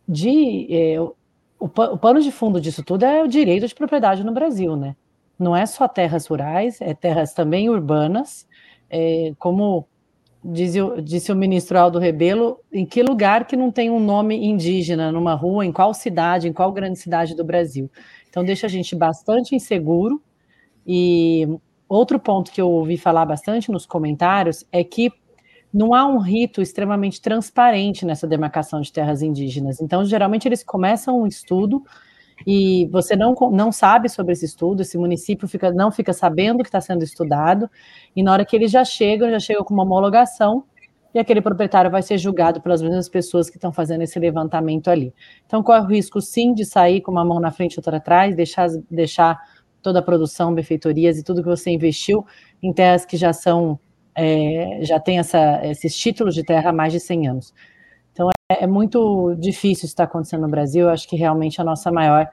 de é, o, o pano de fundo disso tudo é o direito de propriedade no Brasil, né? Não é só terras rurais, é terras também urbanas, é, como diz, disse o ministro Aldo Rebelo, em que lugar que não tem um nome indígena numa rua, em qual cidade, em qual grande cidade do Brasil. Então deixa a gente bastante inseguro. E outro ponto que eu ouvi falar bastante nos comentários é que não há um rito extremamente transparente nessa demarcação de terras indígenas. Então, geralmente, eles começam um estudo e você não, não sabe sobre esse estudo, esse município fica, não fica sabendo que está sendo estudado, e na hora que eles já chegam, já chegam com uma homologação, e aquele proprietário vai ser julgado pelas mesmas pessoas que estão fazendo esse levantamento ali. Então, corre o risco, sim, de sair com uma mão na frente e outra atrás, deixar, deixar toda a produção, benfeitorias e tudo que você investiu em terras que já são é, já tem essa, esses títulos de terra há mais de 100 anos. É, é muito difícil isso estar acontecendo no Brasil. Eu acho que realmente a nossa maior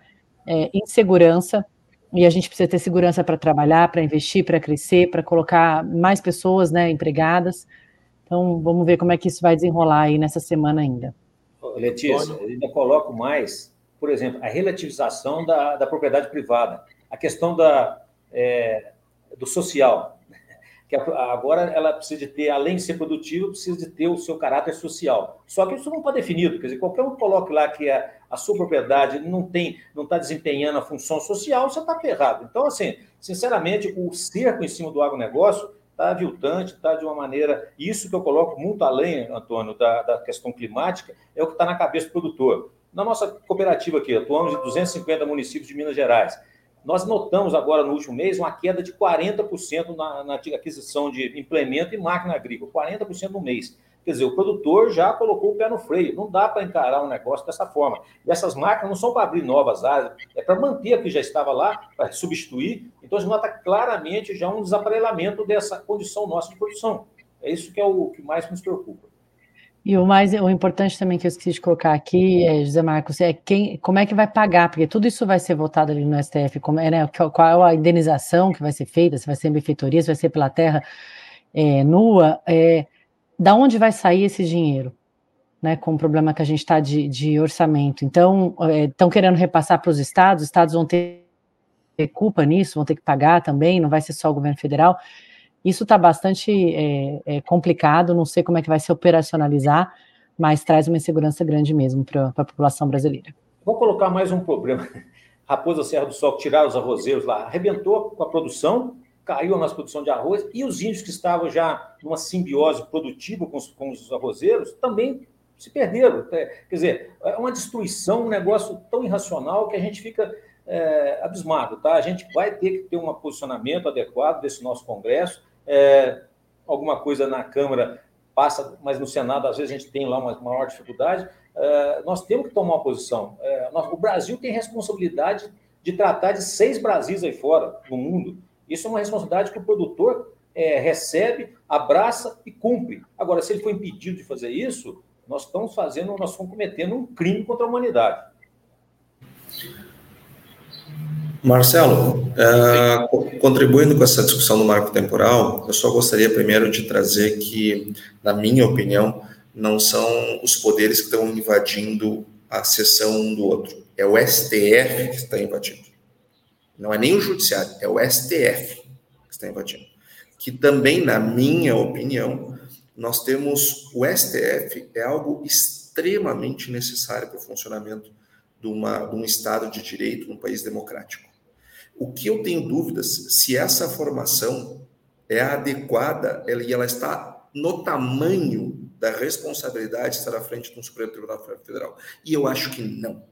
é, insegurança e a gente precisa ter segurança para trabalhar, para investir, para crescer, para colocar mais pessoas né, empregadas. Então, vamos ver como é que isso vai desenrolar aí nessa semana ainda. Letícia, eu ainda coloco mais, por exemplo, a relativização da, da propriedade privada, a questão da, é, do social que agora ela precisa de ter, além de ser produtiva, precisa de ter o seu caráter social. Só que isso não está definido, quer dizer, qualquer um coloque lá que a, a sua propriedade não tem, não está desempenhando a função social, você está ferrado. Então, assim, sinceramente, o cerco em cima do agronegócio está aviltante, está de uma maneira. Isso que eu coloco muito além, Antônio, da, da questão climática, é o que está na cabeça do produtor. Na nossa cooperativa aqui, atuamos em 250 municípios de Minas Gerais. Nós notamos agora no último mês uma queda de 40% na, na aquisição de implemento e máquina agrícola, 40% no mês. Quer dizer, o produtor já colocou o pé no freio. Não dá para encarar um negócio dessa forma. E essas máquinas não são para abrir novas áreas, é para manter a que já estava lá, para substituir. Então, a gente nota claramente já um desaparelamento dessa condição nossa de produção. É isso que é o que mais nos preocupa. E o mais o importante também que eu esqueci de colocar aqui, é, José Marcos, é quem, como é que vai pagar, porque tudo isso vai ser votado ali no STF, como é, né, qual é a indenização que vai ser feita, se vai ser benfeitoria, se vai ser pela terra é, nua, é, da onde vai sair esse dinheiro? Né, com o problema que a gente está de, de, orçamento. Então, estão é, querendo repassar para os estados, os estados vão ter culpa nisso, vão ter que pagar também, não vai ser só o governo federal. Isso está bastante é, é, complicado, não sei como é que vai se operacionalizar, mas traz uma insegurança grande mesmo para a população brasileira. Vou colocar mais um problema. Raposa Serra do Sol, tiraram os arrozeiros lá, arrebentou com a produção, caiu a nossa produção de arroz, e os índios que estavam já numa simbiose produtiva com os, com os arrozeiros também se perderam. É, quer dizer, é uma destruição, um negócio tão irracional que a gente fica é, abismado. Tá? A gente vai ter que ter um posicionamento adequado desse nosso Congresso é, alguma coisa na Câmara passa, mas no Senado às vezes a gente tem lá uma maior dificuldade. É, nós temos que tomar uma posição. É, nós, o Brasil tem responsabilidade de tratar de seis Brasis aí fora, no mundo. Isso é uma responsabilidade que o produtor é, recebe, abraça e cumpre. Agora, se ele for impedido de fazer isso, nós estamos fazendo, nós estamos cometendo um crime contra a humanidade. Marcelo, uh, contribuindo com essa discussão do marco temporal, eu só gostaria primeiro de trazer que, na minha opinião, não são os poderes que estão invadindo a sessão um do outro. É o STF que está invadindo. Não é nem o judiciário, é o STF que está invadindo. Que também, na minha opinião, nós temos o STF é algo extremamente necessário para o funcionamento de, uma, de um Estado de direito num país democrático. O que eu tenho dúvidas se essa formação é adequada e ela está no tamanho da responsabilidade de estar à frente do Supremo Tribunal Federal. E eu acho que não.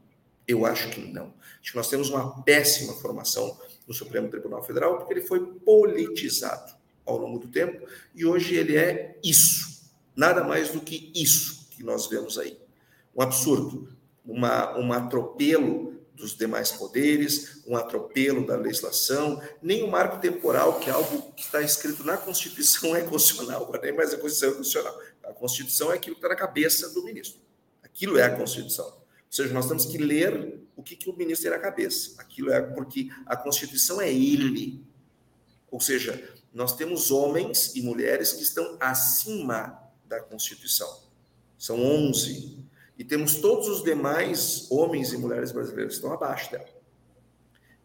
Eu acho que não. Acho que nós temos uma péssima formação no Supremo Tribunal Federal porque ele foi politizado ao longo do tempo e hoje ele é isso. Nada mais do que isso que nós vemos aí. Um absurdo, uma, um atropelo dos demais poderes, um atropelo da legislação, nem o marco temporal, que é algo que está escrito na Constituição, é constitucional, nem mais a Constituição é constitucional. A Constituição é aquilo que está na cabeça do ministro. Aquilo é a Constituição. Ou seja, nós temos que ler o que, que o ministro tem na cabeça. Aquilo é porque a Constituição é ele. Ou seja, nós temos homens e mulheres que estão acima da Constituição. São 11 e temos todos os demais homens e mulheres brasileiros que estão abaixo dela.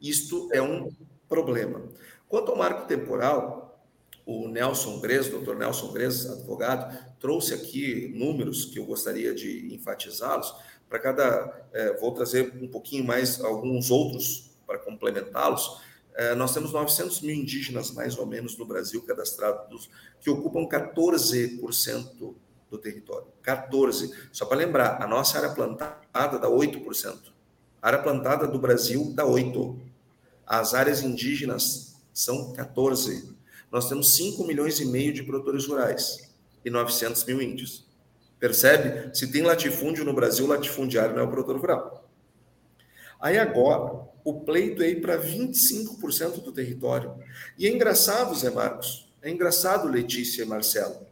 Isto é um problema. Quanto ao marco temporal, o Nelson Gres, doutor Nelson Gres, advogado, trouxe aqui números que eu gostaria de enfatizá-los. Para cada. É, vou trazer um pouquinho mais alguns outros para complementá-los. É, nós temos 900 mil indígenas, mais ou menos, no Brasil cadastrados, que ocupam 14% do território. 14. Só para lembrar, a nossa área plantada dá 8%. A área plantada do Brasil dá 8%. As áreas indígenas são 14%. Nós temos 5 milhões e meio de produtores rurais e 900 mil índios. Percebe? Se tem latifúndio no Brasil, latifundiário não é o produtor rural. Aí agora, o pleito é ir para 25% do território. E é engraçado, Zé Marcos, é engraçado, Letícia e Marcelo,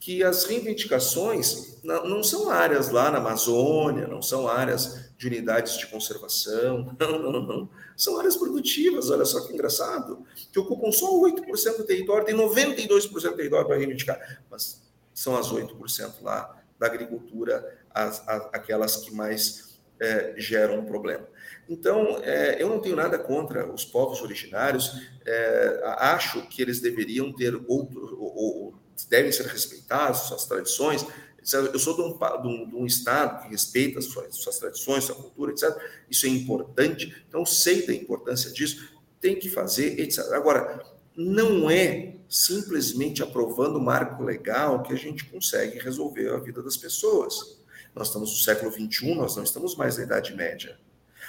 que as reivindicações não são áreas lá na Amazônia, não são áreas de unidades de conservação, [laughs] não, não, não. São áreas produtivas, olha só que engraçado, que ocupam só 8% do território, tem 92% do território para reivindicar, mas são as 8% lá da agricultura, as, as, aquelas que mais é, geram um problema. Então, é, eu não tenho nada contra os povos originários, é, acho que eles deveriam ter outro, ou, devem ser respeitados, suas tradições. Eu sou de um, de um, de um Estado que respeita suas, suas tradições, sua cultura, etc. Isso é importante, então sei da importância disso, tem que fazer, etc. Agora, não é simplesmente aprovando o marco legal que a gente consegue resolver a vida das pessoas. Nós estamos no século XXI, nós não estamos mais na Idade Média.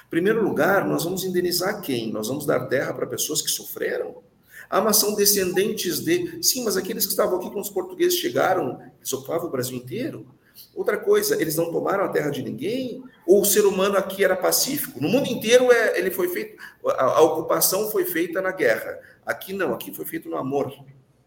Em primeiro lugar, nós vamos indenizar quem? Nós vamos dar terra para pessoas que sofreram? Ah, mas são descendentes de. Sim, mas aqueles que estavam aqui quando os portugueses chegaram, eles ocupavam o Brasil inteiro. Outra coisa, eles não tomaram a terra de ninguém? Ou o ser humano aqui era pacífico? No mundo inteiro é, ele foi feito, a, a ocupação foi feita na guerra. Aqui não, aqui foi feito no amor.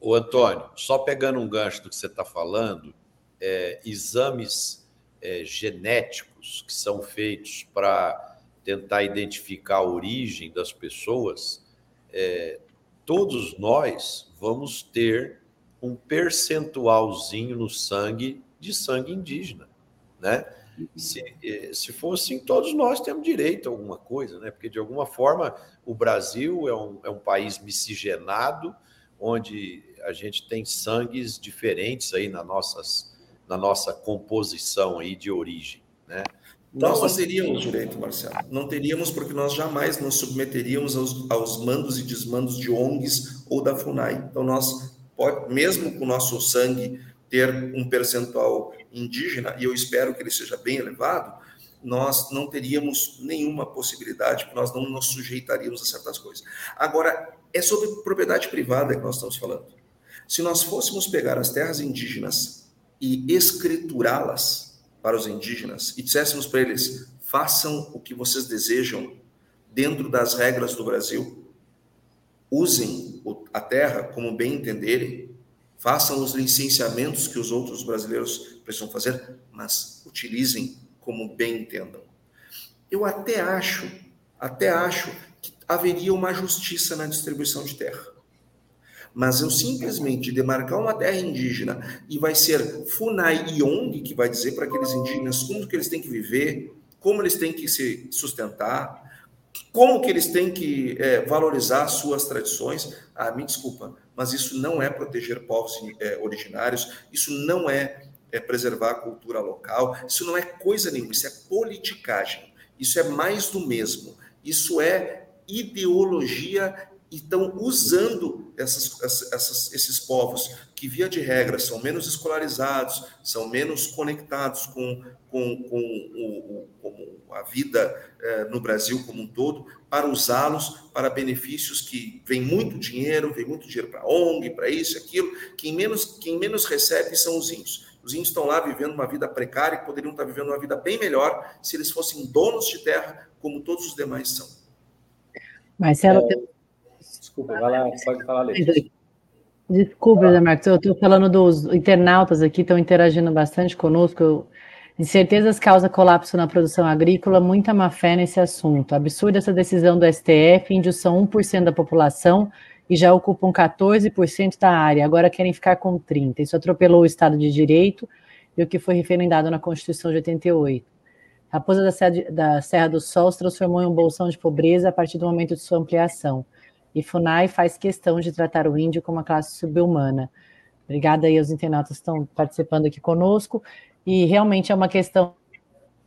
O Antônio, só pegando um gancho do que você está falando, é, exames é, genéticos que são feitos para tentar identificar a origem das pessoas, é, todos nós vamos ter um percentualzinho no sangue de sangue indígena, né? Se, eh, se fosse assim, todos nós temos direito a alguma coisa, né? Porque de alguma forma o Brasil é um, é um país miscigenado, onde a gente tem sangues diferentes aí na, nossas, na nossa composição aí de origem, né? Nós não teríamos direito, Marcelo. Não teríamos porque nós jamais nos submeteríamos aos, aos mandos e desmandos de ONGs ou da FUNAI. Então, nós, pode, mesmo com o nosso sangue ter um percentual indígena, e eu espero que ele seja bem elevado, nós não teríamos nenhuma possibilidade, porque nós não nos sujeitaríamos a certas coisas. Agora, é sobre propriedade privada que nós estamos falando. Se nós fôssemos pegar as terras indígenas e escriturá-las, para os indígenas e disséssemos para eles: façam o que vocês desejam dentro das regras do Brasil, usem a terra como bem entenderem, façam os licenciamentos que os outros brasileiros precisam fazer, mas utilizem como bem entendam. Eu até acho, até acho que haveria uma justiça na distribuição de terra mas eu simplesmente demarcar uma terra indígena e vai ser Funai e ONG que vai dizer para aqueles indígenas como que eles têm que viver, como eles têm que se sustentar, como que eles têm que é, valorizar suas tradições. Ah, me desculpa, mas isso não é proteger povos é, originários, isso não é, é preservar a cultura local, isso não é coisa nenhuma, isso é politicagem, isso é mais do mesmo, isso é ideologia estão usando essas, essas, esses povos que, via de regra, são menos escolarizados, são menos conectados com, com, com, o, com a vida eh, no Brasil como um todo, para usá-los para benefícios que vem muito dinheiro, vem muito dinheiro para ONG, para isso, aquilo. Quem menos, quem menos recebe são os índios. Os índios estão lá vivendo uma vida precária e poderiam estar vivendo uma vida bem melhor se eles fossem donos de terra, como todos os demais são. Marcelo, é... Desculpa, vai lá, pode falar, Letícia. Desculpa, Zé Marcos, eu estou falando dos internautas aqui, estão interagindo bastante conosco. Incertezas causa colapso na produção agrícola, muita má fé nesse assunto. Absurda essa decisão do STF, índios são 1% da população e já ocupam 14% da área, agora querem ficar com 30%. Isso atropelou o Estado de Direito e o que foi referendado na Constituição de 88. Raposa da Serra, da Serra do Sol se transformou em um bolsão de pobreza a partir do momento de sua ampliação e FUNAI faz questão de tratar o índio como uma classe subhumana. Obrigada aí aos internautas que estão participando aqui conosco, e realmente é uma questão,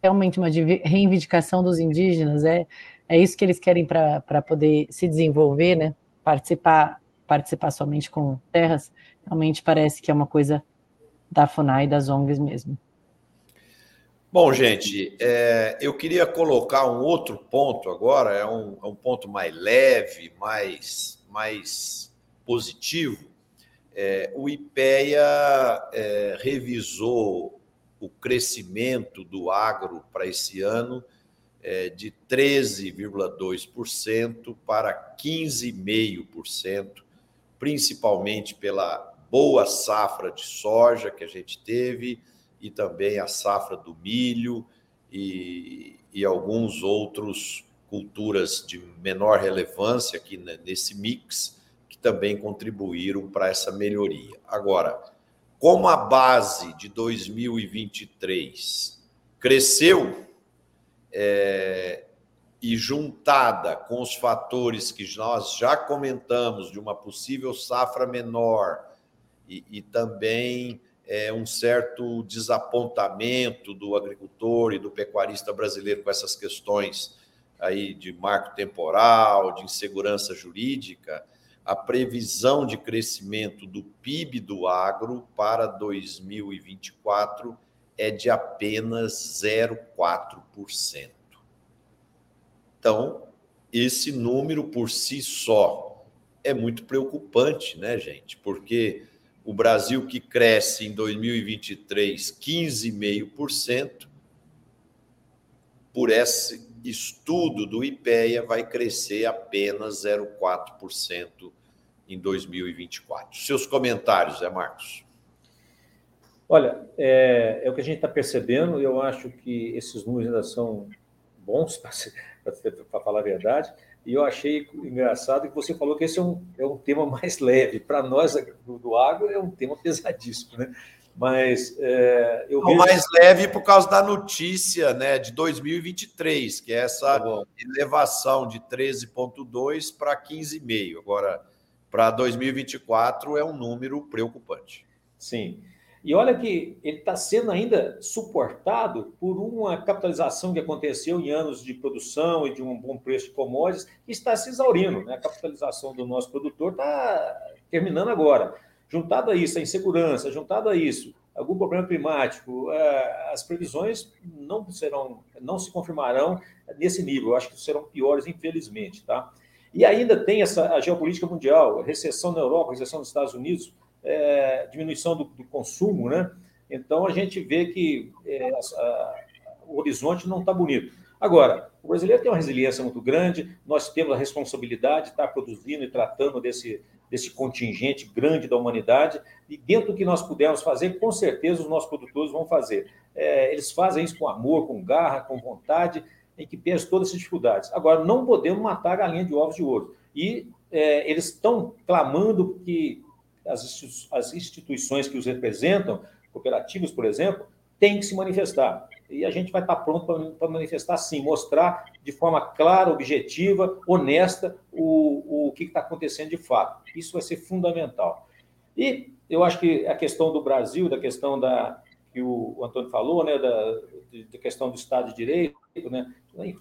realmente uma reivindicação dos indígenas, é, é isso que eles querem para poder se desenvolver, né? Participar, participar somente com terras, realmente parece que é uma coisa da FUNAI e das ONGs mesmo. Bom, gente, é, eu queria colocar um outro ponto agora, é um, é um ponto mais leve, mais, mais positivo. É, o IPEA é, revisou o crescimento do agro para esse ano é, de 13,2% para 15,5%, principalmente pela boa safra de soja que a gente teve e também a safra do milho e, e alguns outros culturas de menor relevância aqui nesse mix que também contribuíram para essa melhoria. Agora, como a base de 2023 cresceu é, e juntada com os fatores que nós já comentamos de uma possível safra menor e, e também é, um certo desapontamento do agricultor e do pecuarista brasileiro com essas questões aí de marco temporal, de insegurança jurídica, a previsão de crescimento do PIB do agro para 2024 é de apenas 0,4%. Então, esse número por si só é muito preocupante, né, gente? Porque o Brasil que cresce em 2023 15,5%, por esse estudo do IPEA, vai crescer apenas 0,4% em 2024. Seus comentários, Zé Marcos. Olha, é, é o que a gente está percebendo, eu acho que esses números ainda são bons, [laughs] para falar a verdade, e eu achei engraçado que você falou que esse é um, é um tema [laughs] mais leve. Para nós do, do agro é um tema pesadíssimo, né? Mas é, eu é vejo... mais leve por causa da notícia né, de 2023, que é essa tá elevação de 13,2 para 15,5. Agora, para 2024 é um número preocupante. Sim. E olha que ele está sendo ainda suportado por uma capitalização que aconteceu em anos de produção e de um bom preço de commodities, que está se exaurindo. Né? A capitalização do nosso produtor está terminando agora. Juntado a isso, a insegurança, juntado a isso, algum problema climático, é, as previsões não serão, não se confirmarão nesse nível. Eu acho que serão piores, infelizmente, tá? E ainda tem essa a geopolítica mundial, recessão na Europa, recessão nos Estados Unidos, é, diminuição do, do, consumo, né? Então a gente vê que é, a, o horizonte não está bonito. Agora, o brasileiro tem uma resiliência muito grande, nós temos a responsabilidade de estar produzindo e tratando desse, desse contingente grande da humanidade, e dentro do que nós pudermos fazer, com certeza os nossos produtores vão fazer. É, eles fazem isso com amor, com garra, com vontade, em que pensam todas essas dificuldades. Agora, não podemos matar a galinha de ovos de ouro. E é, eles estão clamando que as, instituições que os representam, cooperativas, por exemplo, têm que se manifestar. E a gente vai estar pronto para manifestar sim, mostrar de forma clara, objetiva, honesta o, o que está acontecendo de fato. Isso vai ser fundamental. E eu acho que a questão do Brasil, da questão da que o, Antônio falou, né, da, da questão do Estado de Direito, né,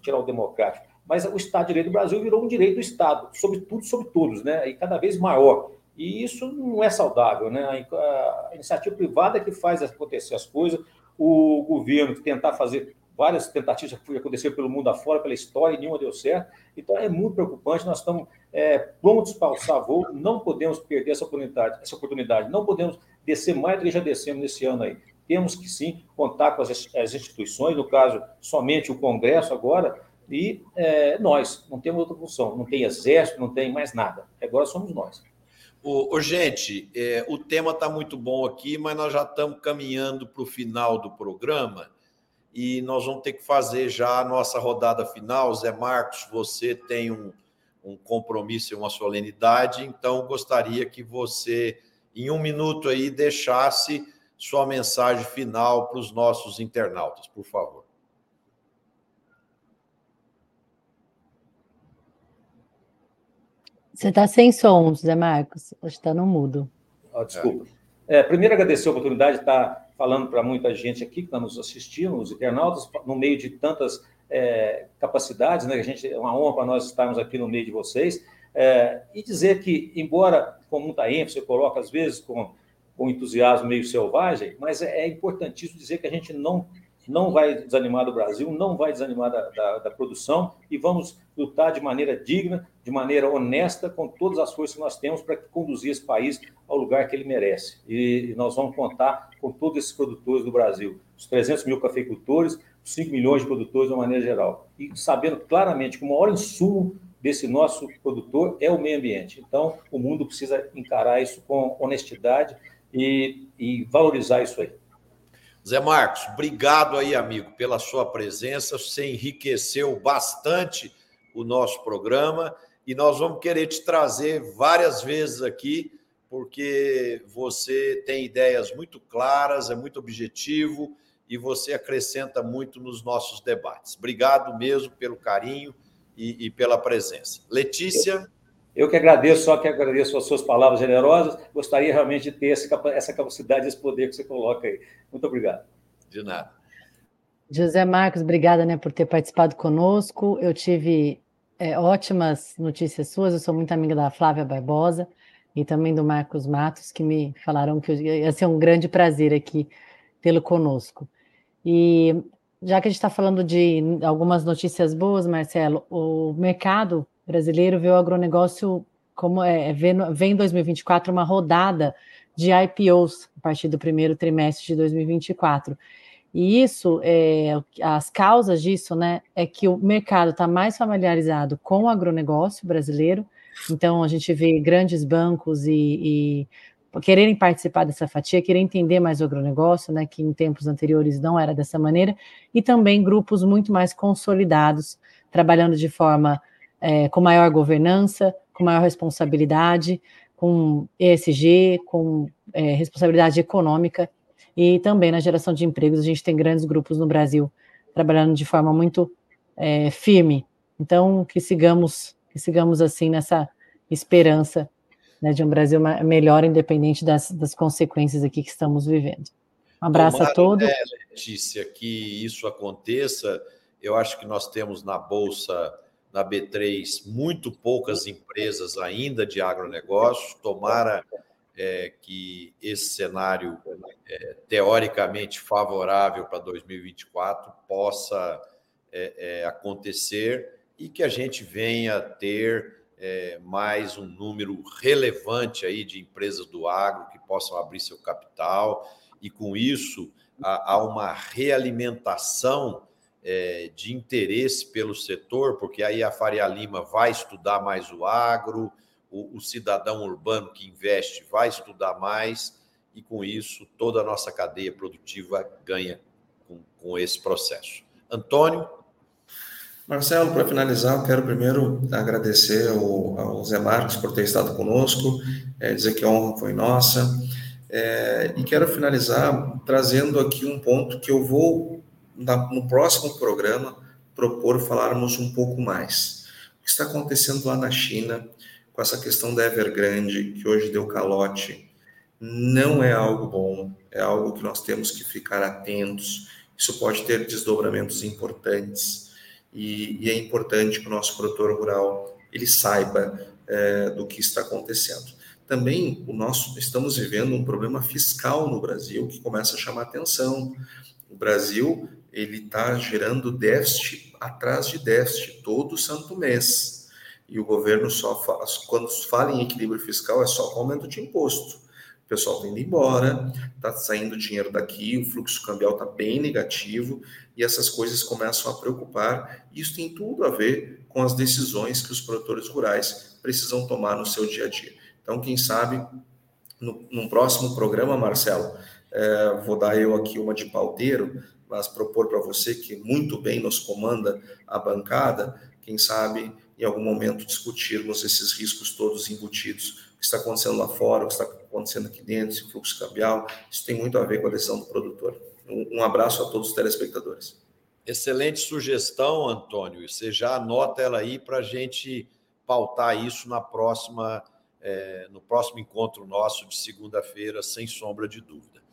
tirar o democrático, mas o Estado de Direito do Brasil virou um direito do Estado, sobre tudo, sobre todos, né? E cada vez maior. E isso não é saudável, né? A iniciativa privada é que faz acontecer as coisas, o governo tentar fazer várias tentativas que aconteceram pelo mundo afora, pela história, e nenhuma deu certo. Então é muito preocupante. Nós estamos é, prontos para alçar voo, não podemos perder essa oportunidade, essa oportunidade, não podemos descer mais do que já descemos nesse ano aí. Temos que sim contar com as, as instituições, no caso, somente o Congresso agora, e é, nós, não temos outra função, não tem exército, não tem mais nada. Agora somos nós. Ô, ô gente, é, o tema está muito bom aqui, mas nós já estamos caminhando para o final do programa e nós vamos ter que fazer já a nossa rodada final. Zé Marcos, você tem um, um compromisso e uma solenidade, então gostaria que você, em um minuto aí, deixasse sua mensagem final para os nossos internautas, por favor. Você está sem som, Zé Marcos. Está no mudo. Oh, desculpa. É, primeiro, agradecer a oportunidade de estar falando para muita gente aqui que está nos assistindo, os internautas, no meio de tantas é, capacidades, né? A gente, é uma honra para nós estarmos aqui no meio de vocês. É, e dizer que, embora com muita ênfase, eu coloco às vezes com, com entusiasmo meio selvagem, mas é, é importantíssimo dizer que a gente não não vai desanimar do Brasil, não vai desanimar da, da, da, produção e vamos lutar de maneira digna, de maneira honesta, com todas as forças que nós temos para conduzir esse país ao lugar que ele merece. E, e nós vamos contar com todos esses produtores do Brasil, os 300 mil cafeicultores, os 5 milhões de produtores de uma maneira geral. E sabendo claramente que o maior insumo desse nosso produtor é o meio ambiente. Então, o mundo precisa encarar isso com honestidade e, e valorizar isso aí. Zé Marcos, obrigado aí, amigo, pela sua presença. Você enriqueceu bastante o nosso programa e nós vamos querer te trazer várias vezes aqui, porque você tem ideias muito claras, é muito objetivo e você acrescenta muito nos nossos debates. Obrigado mesmo pelo carinho e, e pela presença. Letícia. Eu que agradeço, só que agradeço as suas palavras generosas. Gostaria realmente de ter essa capacidade, esse poder que você coloca aí. Muito obrigado. De nada. José Marcos, obrigada né, por ter participado conosco. Eu tive é, ótimas notícias suas. Eu sou muito amiga da Flávia Barbosa e também do Marcos Matos, que me falaram que ia ser um grande prazer aqui tê-lo conosco. E já que a gente está falando de algumas notícias boas, Marcelo, o mercado brasileiro vê o agronegócio como é, é vem em 2024 uma rodada de IPOs a partir do primeiro trimestre de 2024. E isso, é, as causas disso, né, é que o mercado está mais familiarizado com o agronegócio brasileiro. Então, a gente vê grandes bancos e, e quererem participar dessa fatia, querer entender mais o agronegócio, né, que em tempos anteriores não era dessa maneira, e também grupos muito mais consolidados, trabalhando de forma é, com maior governança, com maior responsabilidade, com ESG, com é, responsabilidade econômica e também na geração de empregos. A gente tem grandes grupos no Brasil trabalhando de forma muito é, firme. Então, que sigamos, que sigamos assim nessa esperança né, de um Brasil melhor, independente das, das consequências aqui que estamos vivendo. Um abraço Tomara, a todos. Né, Letícia, que isso aconteça. Eu acho que nós temos na Bolsa na B3 muito poucas empresas ainda de agronegócio. Tomara é, que esse cenário é, teoricamente favorável para 2024 possa é, é, acontecer e que a gente venha ter é, mais um número relevante aí de empresas do agro que possam abrir seu capital e com isso há, há uma realimentação é, de interesse pelo setor, porque aí a Faria Lima vai estudar mais o agro, o, o, cidadão urbano que investe vai estudar mais, e com isso toda a nossa cadeia produtiva ganha com, com esse processo. Antônio? Marcelo, para finalizar, eu quero primeiro agradecer ao, ao Zé Marcos por ter estado conosco, é, dizer que a honra foi nossa, é, e quero finalizar trazendo aqui um ponto que eu vou no próximo programa, propor falarmos um pouco mais. O que está acontecendo lá na China, com essa questão da Evergrande, que hoje deu calote, não é algo bom, é algo que nós temos que ficar atentos. Isso pode ter desdobramentos importantes. e, e é importante que o nosso produtor rural ele saiba é, do que está acontecendo. Também o nosso estamos vivendo um problema fiscal no Brasil que começa a chamar atenção. O Brasil ele está gerando déficit atrás de déficit todo santo mês. E o governo só faz, quando fala em equilíbrio fiscal é só aumento de imposto. O pessoal está indo embora, está saindo dinheiro daqui, o fluxo cambial está bem negativo e essas coisas começam a preocupar. Isso tem tudo a ver com as decisões que os produtores rurais precisam tomar no seu dia a dia. Então, quem sabe, no, no próximo programa, Marcelo, é, vou dar eu aqui uma de pauteiro, mas propor para você que muito bem nos comanda a bancada, quem sabe em algum momento discutirmos esses riscos todos embutidos, o que está acontecendo lá fora, o que está acontecendo aqui dentro, esse fluxo cambial, isso tem muito a ver com a decisão do produtor. Um, abraço a todos os telespectadores. Excelente sugestão, Antônio. Você já anota ela aí para a gente pautar isso na próxima, é, no próximo encontro nosso de segunda-feira, sem sombra de dúvida.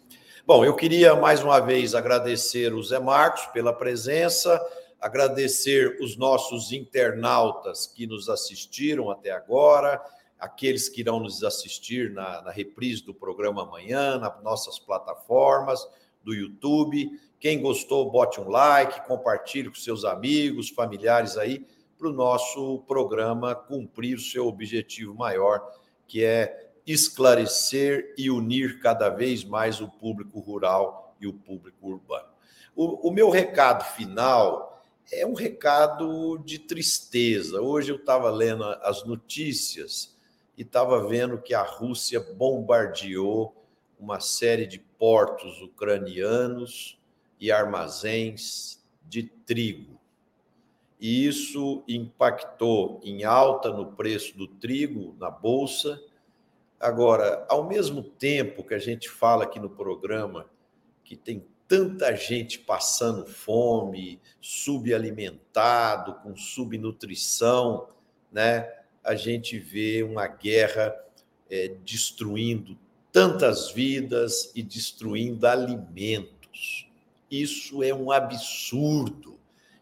Bom, eu queria mais uma vez agradecer o Zé Marcos pela presença agradecer os nossos internautas que nos assistiram até agora, aqueles que irão nos assistir na, na reprise do programa amanhã, nas nossas plataformas do YouTube. Quem gostou, bote um like, compartilhe com seus amigos, familiares aí, para o nosso programa cumprir o seu objetivo maior, que é esclarecer e unir cada vez mais o público rural e o público urbano. O, o meu recado final é um recado de tristeza. Hoje eu estava lendo as notícias e estava vendo que a Rússia bombardeou uma série de portos ucranianos e armazéns de trigo. E isso impactou em alta no preço do trigo na bolsa. Agora, ao mesmo tempo que a gente fala aqui no programa que tem tanta gente passando fome, subalimentado, com subnutrição, né? A gente vê uma guerra é, destruindo tantas vidas e destruindo alimentos. Isso é um absurdo.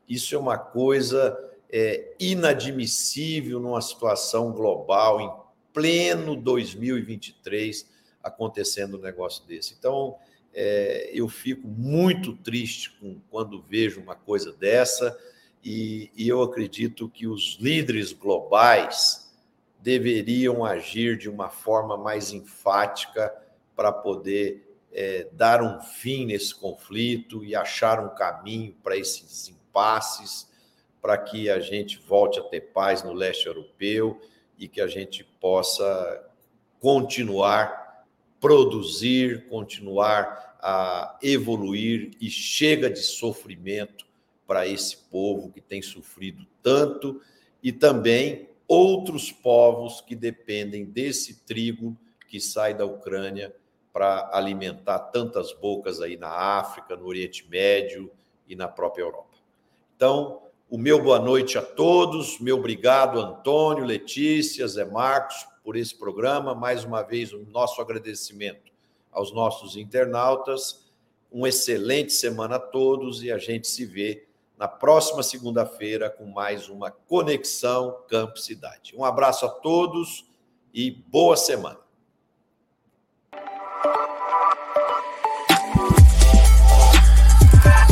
Isso é uma coisa é, inadmissível numa situação global, em pleno 2023, acontecendo um negócio desse. Então, é, eu fico muito triste com, quando vejo uma coisa dessa, e, e eu acredito que os líderes globais deveriam agir de uma forma mais enfática para poder é, dar um fim nesse conflito e achar um caminho para esses impasses, para que a gente volte a ter paz no leste europeu e que a gente possa continuar produzir, continuar a evoluir e chega de sofrimento para esse povo que tem sofrido tanto e também outros povos que dependem desse trigo que sai da Ucrânia para alimentar tantas bocas aí na África, no Oriente Médio e na própria Europa. Então, o meu boa noite a todos, meu obrigado, Antônio, Letícia, Zé Marcos, por esse programa. Mais uma vez, o nosso agradecimento aos nossos internautas. Uma excelente semana a todos e a gente se vê na próxima segunda-feira com mais uma Conexão Campo Cidade. Um abraço a todos e boa semana.